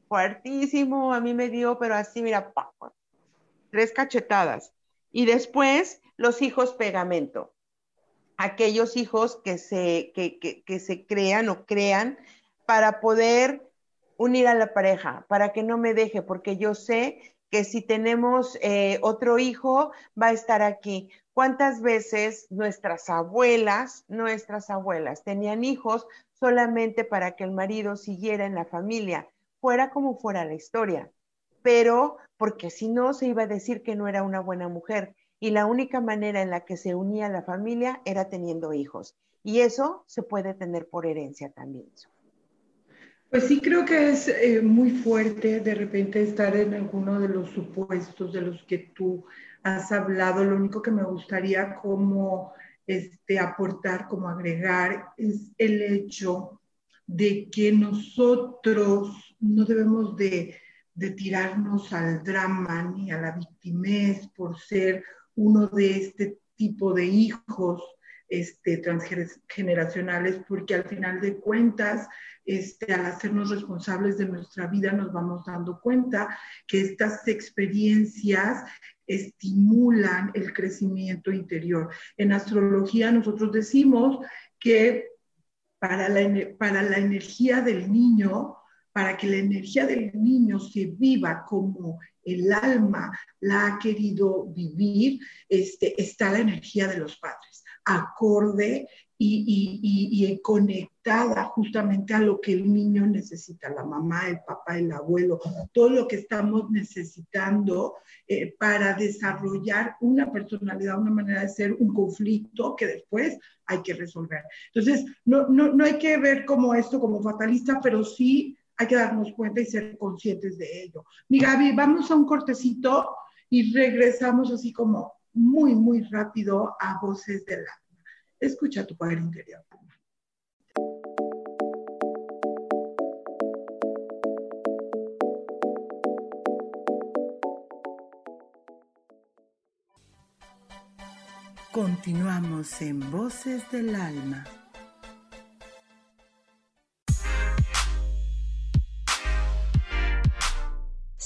Fuertísimo, a mí me dio, pero así, mira, tres cachetadas. Y después los hijos pegamento. Aquellos hijos que se, que, que se crean o crean para poder unir a la pareja para que no me deje, porque yo sé que si tenemos eh, otro hijo, va a estar aquí. ¿Cuántas veces nuestras abuelas, nuestras abuelas tenían hijos solamente para que el marido siguiera en la familia, fuera como fuera la historia? Pero porque si no, se iba a decir que no era una buena mujer. Y la única manera en la que se unía la familia era teniendo hijos. Y eso se puede tener por herencia también. Pues sí creo que es eh, muy fuerte de repente estar en alguno de los supuestos de los que tú has hablado. Lo único que me gustaría como este, aportar, como agregar, es el hecho de que nosotros no debemos de, de tirarnos al drama ni a la victimez por ser uno de este tipo de hijos este, transgeneracionales, porque al final de cuentas este, al hacernos responsables de nuestra vida, nos vamos dando cuenta que estas experiencias estimulan el crecimiento interior. En astrología nosotros decimos que para la, para la energía del niño, para que la energía del niño se viva como el alma la ha querido vivir, este, está la energía de los padres, acorde y, conectada justamente a lo que el niño necesita, la mamá, el papá, el abuelo, todo lo que estamos necesitando eh, para desarrollar una personalidad, una manera de ser, un conflicto que después hay que resolver. Entonces, no, no, no hay que ver como esto como fatalista, pero sí hay que darnos cuenta y ser conscientes de ello. Mi Gaby, vamos a un cortecito y regresamos así como muy, muy rápido a voces del alma. Escucha tu padre interior. Continuamos en Voces del Alma.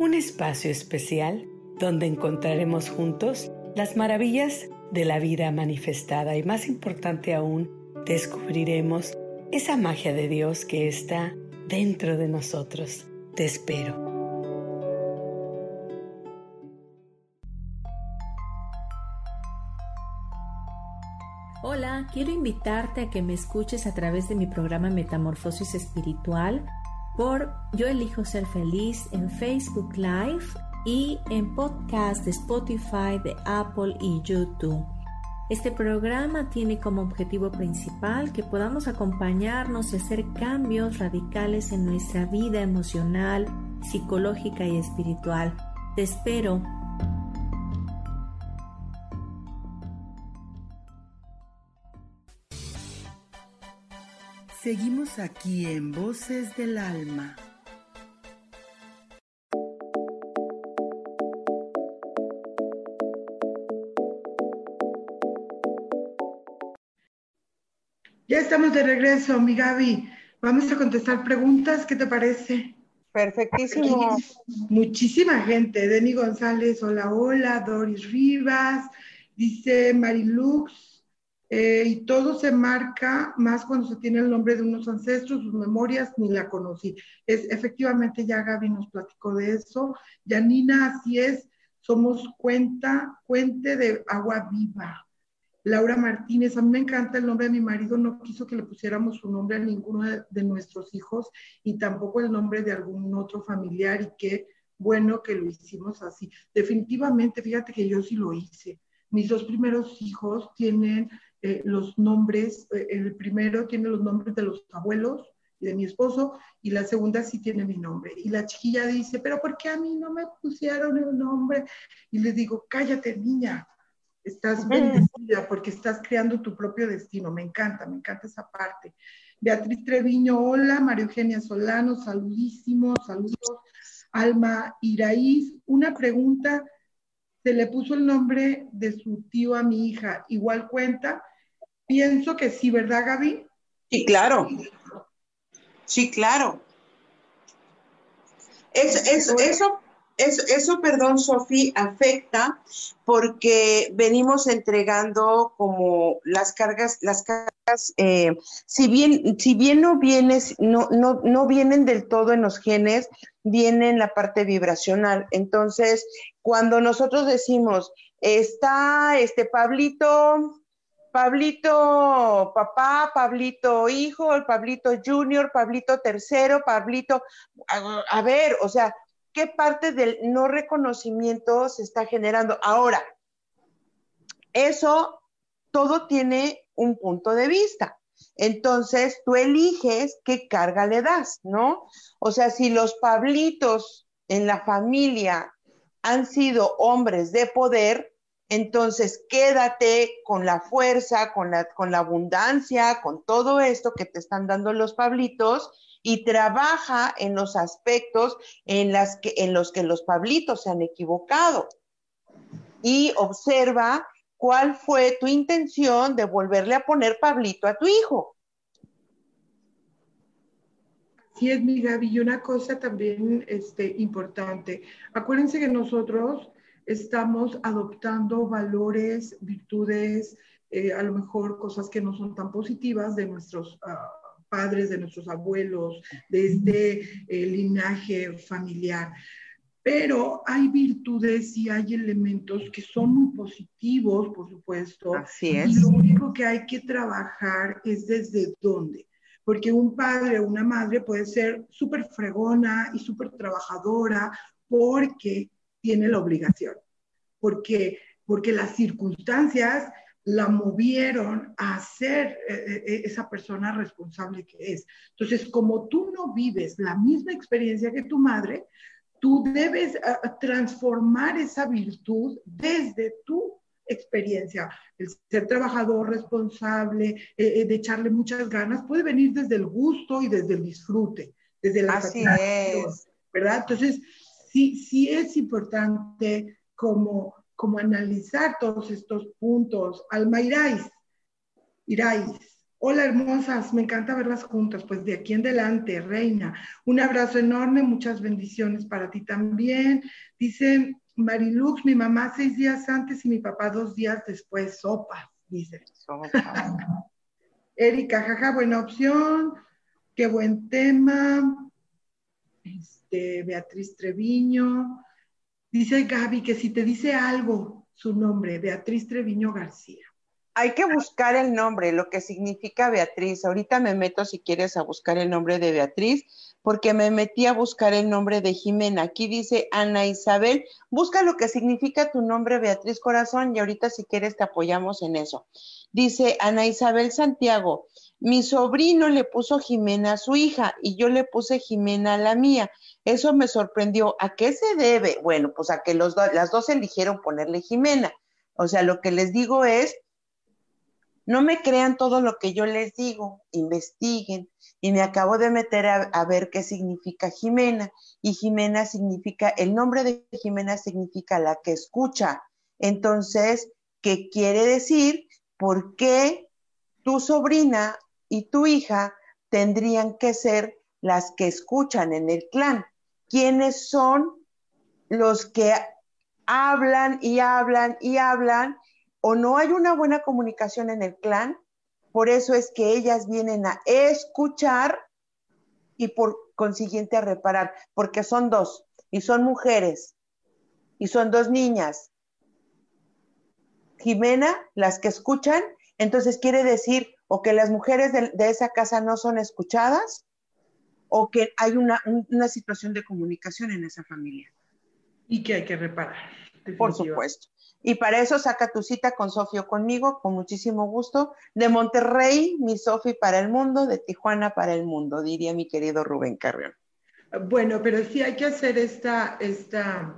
Un espacio especial donde encontraremos juntos las maravillas de la vida manifestada y más importante aún, descubriremos esa magia de Dios que está dentro de nosotros. Te espero. Hola, quiero invitarte a que me escuches a través de mi programa Metamorfosis Espiritual por Yo elijo ser feliz en Facebook Live y en podcast de Spotify, de Apple y YouTube. Este programa tiene como objetivo principal que podamos acompañarnos y hacer cambios radicales en nuestra vida emocional, psicológica y espiritual. Te espero. Seguimos aquí en Voces del Alma. Ya estamos de regreso, mi Gaby. Vamos a contestar preguntas, ¿qué te parece? Perfectísimo. Muchísima gente. Denny González, hola, hola. Doris Rivas, dice Marilux, eh, y todo se marca más cuando se tiene el nombre de unos ancestros, sus memorias, ni la conocí. Es, efectivamente, ya Gaby nos platicó de eso. Yanina, así es, somos cuenta, cuente de agua viva. Laura Martínez, a mí me encanta el nombre de mi marido, no quiso que le pusiéramos su nombre a ninguno de, nuestros hijos y tampoco el nombre de algún otro familiar y qué bueno que lo hicimos así. Definitivamente, fíjate que yo sí lo hice. Mis dos primeros hijos tienen eh, los nombres, eh, el primero tiene los nombres de los abuelos y de mi esposo y la segunda sí tiene mi nombre. Y la chiquilla dice, pero ¿por qué a mí no me pusieron el nombre? Y le digo, cállate niña, Estás bendecida porque estás creando tu propio destino. Me encanta, me encanta esa parte. Beatriz Treviño, hola. María Eugenia Solano, saludísimos, saludos. Alma Iraíz, una pregunta. Se le puso el nombre de su tío a mi hija. Igual cuenta. Pienso que sí, ¿verdad, Gaby? Sí, claro. Sí, claro. Es, eso, eso, perdón, Sofi, afecta porque venimos entregando como las cargas, las cargas, eh, si bien, si bien no vienes, no, no, no vienen del todo en los genes, viene en la parte vibracional. Entonces, cuando nosotros decimos, está este Pablito, Pablito papá, Pablito hijo, el Pablito junior, Pablito tercero, Pablito, a ver, o sea, qué parte del no reconocimiento se está generando. Ahora, eso todo tiene un punto de vista. Entonces, tú eliges qué carga le das, ¿no? O sea, si los Pablitos en la familia han sido hombres de poder, entonces quédate con la fuerza, con la, con la abundancia, con todo esto que te están dando los Pablitos y trabaja en los aspectos en, las que, en los que los Pablitos se han equivocado. Y observa cuál fue tu intención de volverle a poner Pablito a tu hijo. Sí, es mi Gaby. Una cosa también este, importante. Acuérdense que nosotros estamos adoptando valores, virtudes, eh, a lo mejor cosas que no son tan positivas de nuestros ah, padres, de nuestros abuelos, de este eh, linaje familiar. Pero hay virtudes y hay elementos que son muy positivos, por supuesto. Así es. Y lo único que hay que trabajar es desde dónde porque un padre o una madre puede ser súper fregona y súper trabajadora porque tiene la obligación, porque, porque las circunstancias la movieron a ser eh, eh, esa persona responsable que es. Entonces, como tú no vives la misma experiencia que tu madre, tú debes eh, transformar esa virtud desde tu experiencia. El ser trabajador responsable, eh, eh, de echarle muchas ganas, puede venir desde el gusto y desde el disfrute, desde la Así es. ¿verdad? Entonces, sí, sí es importante como, como analizar todos estos puntos. Alma Irais, Irais, hola hermosas, me encanta verlas juntas, pues de aquí en adelante, reina. Un abrazo enorme, muchas bendiciones para ti también. Dice Marilux, mi mamá seis días antes y mi papá dos días después, sopa, dice. Sopa. [laughs] Erika, jaja, buena opción, qué buen tema. Este, Beatriz Treviño. Dice Gaby que si te dice algo su nombre, Beatriz Treviño García. Hay que buscar el nombre, lo que significa Beatriz. Ahorita me meto si quieres a buscar el nombre de Beatriz porque me metí a buscar el nombre de Jimena. Aquí dice Ana Isabel, busca lo que significa tu nombre Beatriz Corazón y ahorita si quieres te apoyamos en eso. Dice Ana Isabel Santiago, mi sobrino le puso Jimena a su hija y yo le puse Jimena a la mía. Eso me sorprendió. ¿A qué se debe? Bueno, pues a que los las dos eligieron ponerle Jimena. O sea, lo que les digo es, no me crean todo lo que yo les digo, investiguen. Y me acabo de meter a, ver qué significa Jimena. Y Jimena significa, el nombre de Jimena significa la que escucha. Entonces, ¿qué quiere decir? ¿Por qué tu sobrina y tu hija tendrían que ser las que escuchan en el clan? ¿Quiénes son los que hablan y hablan y hablan o no hay una buena comunicación en el clan, por eso es que ellas vienen a escuchar y por consiguiente a reparar, porque son dos y son mujeres y son dos niñas. Jimena, las que escuchan, entonces quiere decir o que las mujeres de, esa casa no son escuchadas o que hay una, una situación de comunicación en esa familia. Y que hay que reparar. Por supuesto. Y para eso saca tu cita con Sofía o conmigo, con muchísimo gusto. De Monterrey, mi Sofi para el mundo, de Tijuana para el mundo, diría mi querido Rubén Carrión. Bueno, pero sí hay que hacer esta, esta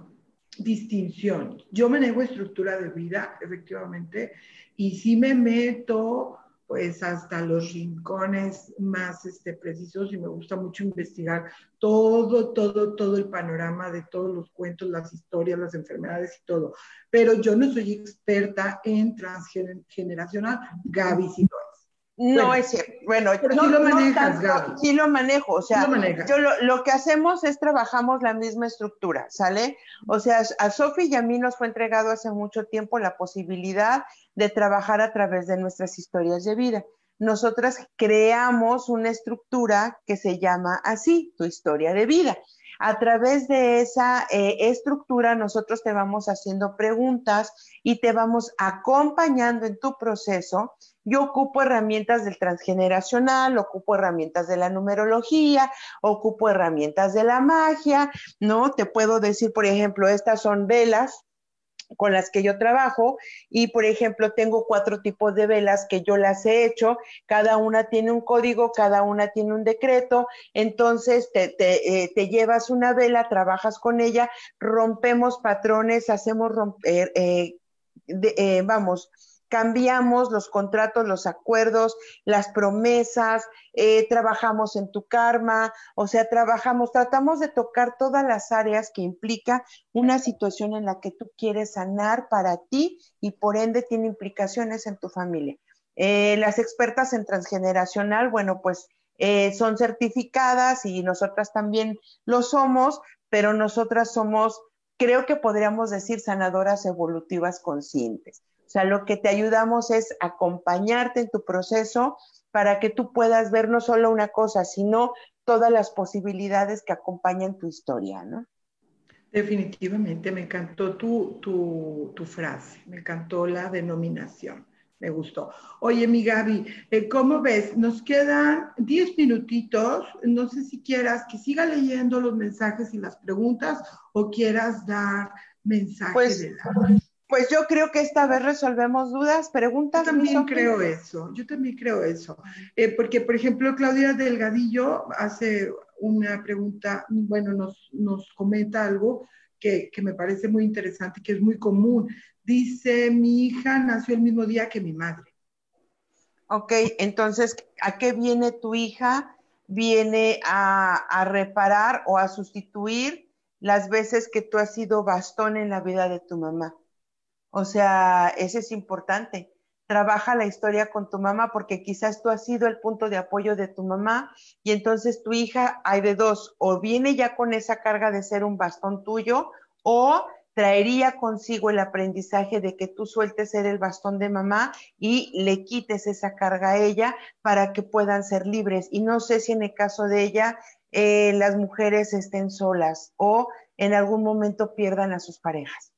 distinción. Yo manejo estructura de vida, efectivamente, y sí me meto pues hasta los rincones más este, precisos y me gusta mucho investigar todo, todo, todo el panorama de todos los cuentos, las historias, las enfermedades y todo. Pero yo no soy experta en transgeneracional, Gaby sí No es cierto. Bueno, no, lo manejas. Sí lo manejo. O sea, yo lo, lo, que hacemos es trabajamos la misma estructura, ¿sale? O sea, a Sofi y a mí nos fue entregado hace mucho tiempo la posibilidad de trabajar a través de nuestras historias de vida. Nosotras creamos una estructura que se llama así, tu historia de vida. A través de esa eh, estructura nosotros te vamos haciendo preguntas y te vamos acompañando en tu proceso. Yo ocupo herramientas del transgeneracional, ocupo herramientas de la numerología, ocupo herramientas de la magia, ¿no? Te puedo decir, por ejemplo, estas son velas con las que yo trabajo y por ejemplo tengo cuatro tipos de velas que yo las he hecho, cada una tiene un código, cada una tiene un decreto, entonces te, eh, llevas una vela, trabajas con ella, rompemos patrones, hacemos romper, eh, eh, vamos, cambiamos los contratos, los acuerdos, las promesas, eh, trabajamos en tu karma, o sea, trabajamos, tratamos de tocar todas las áreas que implica una situación en la que tú quieres sanar para ti y por ende tiene implicaciones en tu familia. Eh, las expertas en transgeneracional, bueno, pues eh, son certificadas y nosotras también lo somos, pero nosotras somos, creo que podríamos decir, sanadoras evolutivas conscientes. O sea, lo que te ayudamos es acompañarte en tu proceso para que tú puedas ver no solo una cosa, sino todas las posibilidades que acompañan tu historia, ¿no? Definitivamente, me encantó tu, tu, frase, me encantó la denominación, me gustó. Oye, mi Gaby, eh, ¿cómo ves? Nos quedan 10 minutitos, no sé si quieras que siga leyendo los mensajes y las preguntas o quieras dar mensajes pues, de la... Pues yo creo que esta vez resolvemos dudas, preguntas. Yo también creo eso, yo también creo eso. Eh, porque, por ejemplo, Claudia Delgadillo hace una pregunta, bueno, nos, nos comenta algo que, que, me parece muy interesante, que es muy común. Dice, mi hija nació el mismo día que mi madre. Ok, entonces, ¿a qué viene tu hija? Viene a, a reparar o a sustituir las veces que tú has sido bastón en la vida de tu mamá. O sea, eso es importante. Trabaja la historia con tu mamá porque quizás tú has sido el punto de apoyo de tu mamá y entonces tu hija hay de dos, o viene ya con esa carga de ser un bastón tuyo o traería consigo el aprendizaje de que tú sueltes ser el bastón de mamá y le quites esa carga a ella para que puedan ser libres. Y no sé si en el caso de ella eh, las mujeres estén solas o en algún momento pierdan a sus parejas.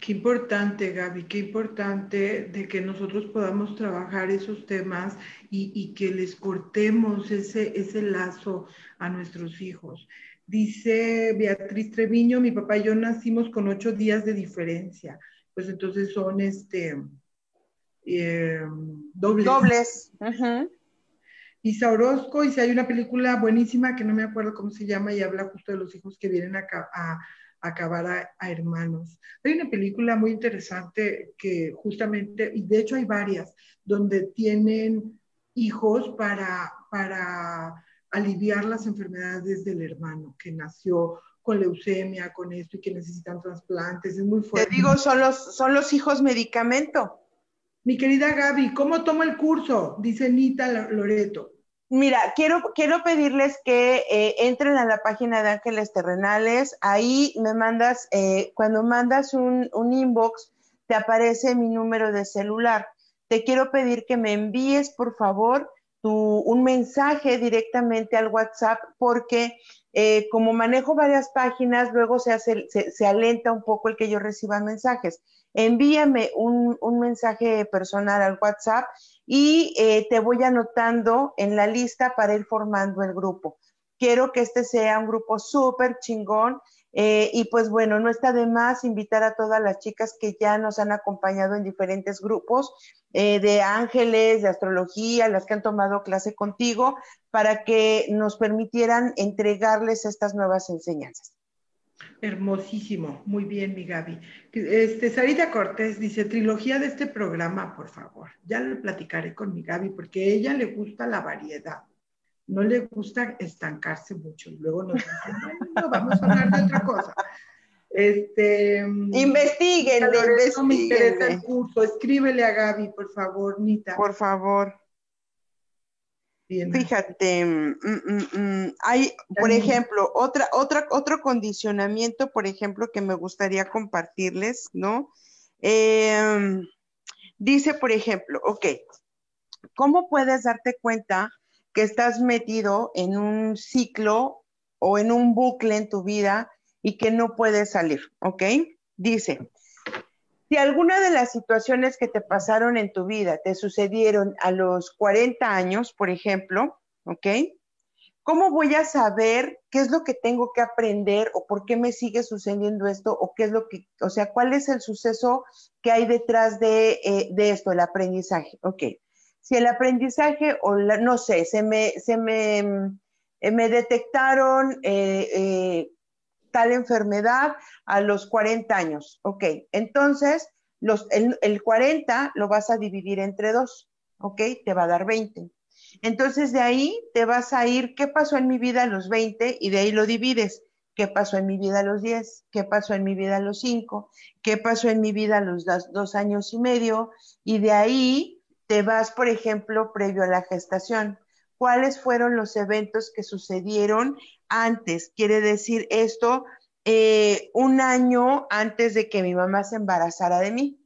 Qué importante, Gaby, qué importante de que nosotros podamos trabajar esos temas y, que les cortemos ese, ese lazo a nuestros hijos. Dice Beatriz Treviño, mi papá y yo nacimos con ocho días de diferencia. Pues entonces son este eh, dobles. Dobles. Isa Orozco, y si hay una película buenísima que no me acuerdo cómo se llama y habla justo de los hijos que vienen acá a acabar a, hermanos. Hay una película muy interesante que justamente, y de hecho hay varias, donde tienen hijos para, para aliviar las enfermedades del hermano que nació con leucemia, con esto y que necesitan trasplantes. Es muy fuerte. Te digo, son los, son los hijos medicamento. Mi querida Gaby, ¿cómo toma el curso? Dice Nita Loreto. Mira, quiero, quiero pedirles que eh, entren a la página de Ángeles Terrenales. Ahí me mandas, eh, cuando mandas un, un, inbox, te aparece mi número de celular. Te quiero pedir que me envíes, por favor, tu, un mensaje directamente al WhatsApp, porque eh, como manejo varias páginas, luego se, hace, se, se, alenta un poco el que yo reciba mensajes. Envíame un, un mensaje personal al WhatsApp y eh, te voy anotando en la lista para ir formando el grupo. Quiero que este sea un grupo súper chingón eh, y pues bueno, no está de más invitar a todas las chicas que ya nos han acompañado en diferentes grupos eh, de ángeles, de astrología, las que han tomado clase contigo, para que nos permitieran entregarles estas nuevas enseñanzas. Hermosísimo, muy bien, mi Gaby. Este, Sarita Cortés dice, trilogía de este programa, por favor. Ya lo platicaré con mi Gaby, porque a ella le gusta la variedad. No le gusta estancarse mucho. Y luego nos dice, no, vamos a hablar de otra cosa. Este, investiguen, No me interesa el curso. Escríbele a Gaby, por favor, Nita. Por favor. Fíjate, mm, mm, mm, hay, por ejemplo, otra, otra, otro condicionamiento, por ejemplo, que me gustaría compartirles, ¿no? Em, dice, por ejemplo, ok, ¿cómo puedes darte cuenta que estás metido en un ciclo o en un bucle en tu vida y que no puedes salir? ¿Ok? Dice, si alguna de las situaciones que te pasaron en tu vida te sucedieron a los 40 años, por ejemplo, ¿ok? ¿cómo voy a saber qué es lo que tengo que aprender o por qué me sigue sucediendo esto o qué es lo que, o sea, cuál es el suceso que hay detrás de, eh, esto, el aprendizaje? Ok, si el aprendizaje o no sé, se me, se me, eh, me detectaron eh, tal enfermedad a los 40 años, ok, entonces los, el, el 40 lo vas a dividir entre dos, ok, te va a dar 20. Entonces de ahí te vas a ir, ¿qué pasó en mi vida a los 20? Y de ahí lo divides. ¿Qué pasó en mi vida a los 10? ¿Qué pasó en mi vida a los 5? ¿Qué pasó en mi vida a los dos, años y medio? Y de ahí te vas, por ejemplo, previo a la gestación. ¿Cuáles fueron los eventos que sucedieron antes? Quiere decir esto, eh, un año antes de que mi mamá se embarazara de mí.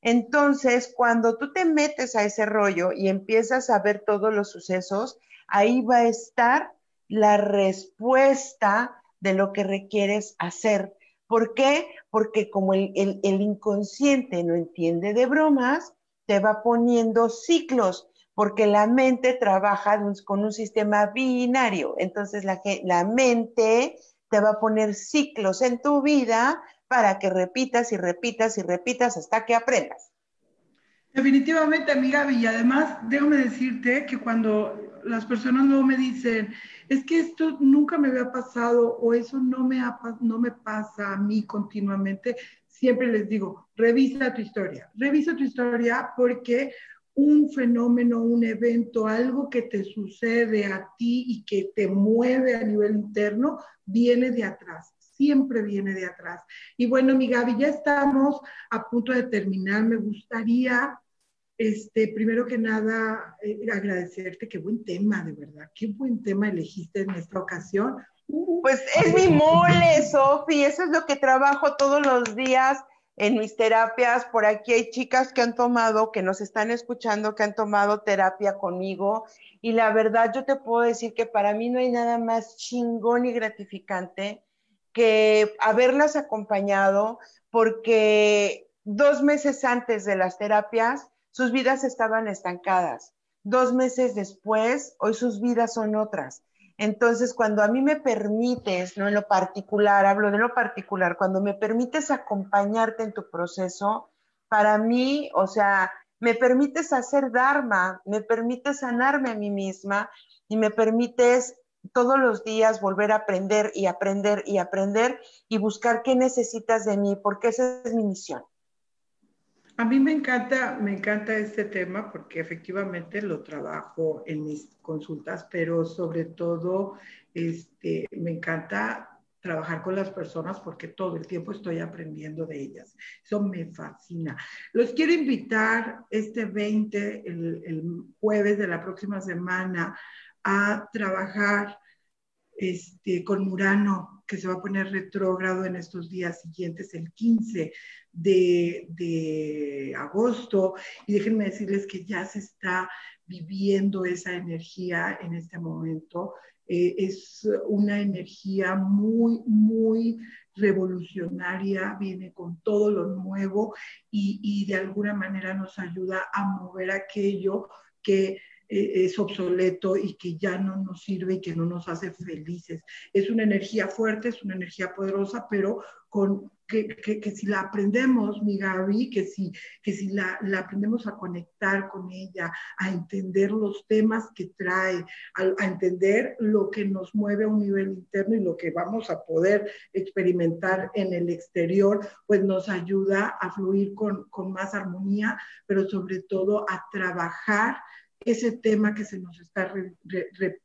Entonces, cuando tú te metes a ese rollo y empiezas a ver todos los sucesos, ahí va a estar la respuesta de lo que requieres hacer. ¿Por qué? Porque como el, inconsciente no entiende de bromas, te va poniendo ciclos, porque la mente trabaja con un sistema binario. Entonces la, mente te va a poner ciclos en tu vida para que repitas y repitas y repitas hasta que aprendas. Definitivamente, amiga, y además déjame decirte que cuando las personas luego me dicen, es que esto nunca me había pasado o eso no me, no me pasa a mí continuamente, siempre les digo, revisa tu historia, revisa tu historia porque un fenómeno, un evento, algo que te sucede a ti y que te mueve a nivel interno, viene de atrás siempre viene de atrás. Y bueno, mi Gaby, ya estamos a punto de terminar. Me gustaría, este, primero que nada, eh, agradecerte. Qué buen tema, de verdad. Qué buen tema elegiste en esta ocasión. Pues es mi mole, Sofi. Eso es lo que trabajo todos los días en mis terapias. Por aquí hay chicas que han tomado, que nos están escuchando, que han tomado terapia conmigo. Y la verdad, yo te puedo decir que para mí no hay nada más chingón y gratificante que haberlas acompañado porque dos meses antes de las terapias sus vidas estaban estancadas. Dos meses después, hoy sus vidas son otras. Entonces, cuando a mí me permites, no en lo particular, hablo de lo particular, cuando me permites acompañarte en tu proceso, para mí, o sea, me permites hacer Dharma, me permites sanarme a mí misma y me permites todos los días volver a aprender y aprender y aprender y buscar qué necesitas de mí, porque esa es mi misión. A mí me encanta, me encanta este tema porque efectivamente lo trabajo en mis consultas, pero sobre todo este, me encanta trabajar con las personas porque todo el tiempo estoy aprendiendo de ellas. Eso me fascina. Los quiero invitar este 20, el, jueves de la próxima semana, a trabajar este, con Murano, que se va a poner retrógrado en estos días siguientes, el 15 de, agosto. Y déjenme decirles que ya se está viviendo esa energía en este momento. Eh, es una energía muy, muy revolucionaria, viene con todo lo nuevo y, y de alguna manera nos ayuda a mover aquello que eh, es obsoleto y que ya no nos sirve y que no nos hace felices. Es una energía fuerte, es una energía poderosa, pero con, que, que, si la aprendemos, mi Gaby, que si, que si la, la, aprendemos a conectar con ella, a entender los temas que trae, a, a, entender lo que nos mueve a un nivel interno y lo que vamos a poder experimentar en el exterior, pues nos ayuda a fluir con, con más armonía, pero sobre todo a trabajar ese tema que se nos está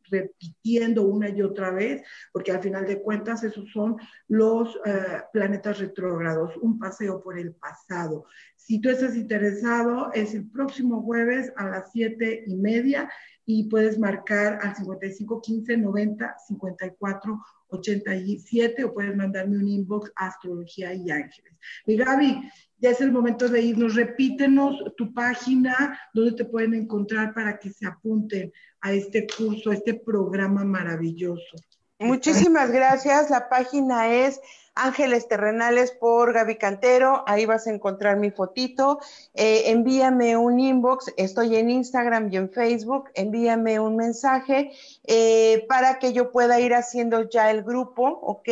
repitiendo una y otra vez, porque al final de cuentas esos son los eh, planetas retrógrados, un paseo por el pasado. Si tú estás interesado, es el próximo jueves a las siete y media y puedes marcar al 55 15 90 54 87 o puedes mandarme un inbox Astrología y Ángeles. Mi Gaby, ya es el momento de irnos. Repítenos tu página, donde te pueden encontrar para que se apunten a este curso, a este programa maravilloso. Muchísimas gracias. La página es Ángeles Terrenales por Gaby Cantero, ahí vas a encontrar mi fotito. Eh, envíame un inbox, estoy en Instagram y en Facebook, envíame un mensaje eh, para que yo pueda ir haciendo ya el grupo, ¿ok?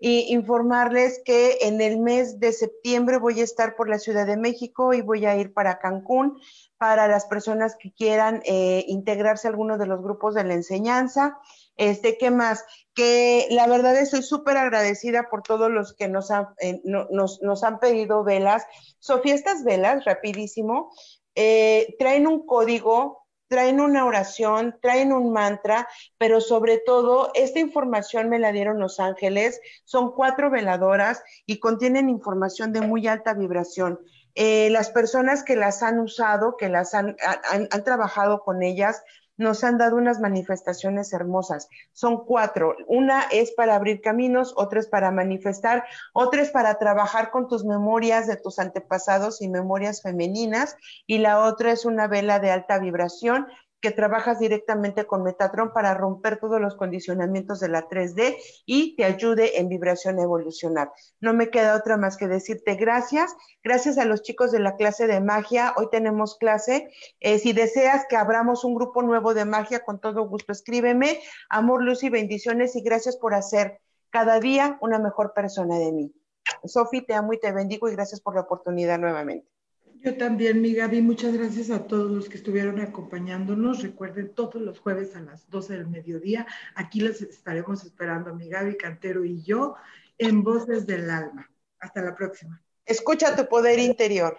Y informarles que en el mes de septiembre voy a estar por la Ciudad de México y voy a ir para Cancún para las personas que quieran eh, integrarse a alguno de los grupos de la enseñanza. Este, ¿qué más? Que la verdad estoy súper agradecida por todos los que nos han, eh, nos, nos, han pedido velas. Sofía, estas velas, rapidísimo, eh, traen un código, traen una oración, traen un mantra, pero sobre todo esta información me la dieron los ángeles. Son cuatro veladoras y contienen información de muy alta vibración. Eh, las personas que las han usado, que las han, han trabajado con ellas, nos han dado unas manifestaciones hermosas. Son cuatro. Una es para abrir caminos, otra es para manifestar, otra es para trabajar con tus memorias de tus antepasados y memorias femeninas, y la otra es una vela de alta vibración que trabajas directamente con Metatron para romper todos los condicionamientos de la 3D y te ayude en vibración a evolucionar. No me queda otra más que decirte gracias. Gracias a los chicos de la clase de magia. Hoy tenemos clase. Eh, si deseas que abramos un grupo nuevo de magia, con todo gusto escríbeme. Amor, luz y bendiciones y gracias por hacer cada día una mejor persona de mí. Sofi, te amo y te bendigo y gracias por la oportunidad nuevamente. Yo también, mi Gaby, muchas gracias a todos los que estuvieron acompañándonos. Recuerden, todos los jueves a las 12 del mediodía, aquí les estaremos esperando, mi Gaby Cantero y yo, en Voces del Alma. Hasta la próxima. Escucha tu poder interior.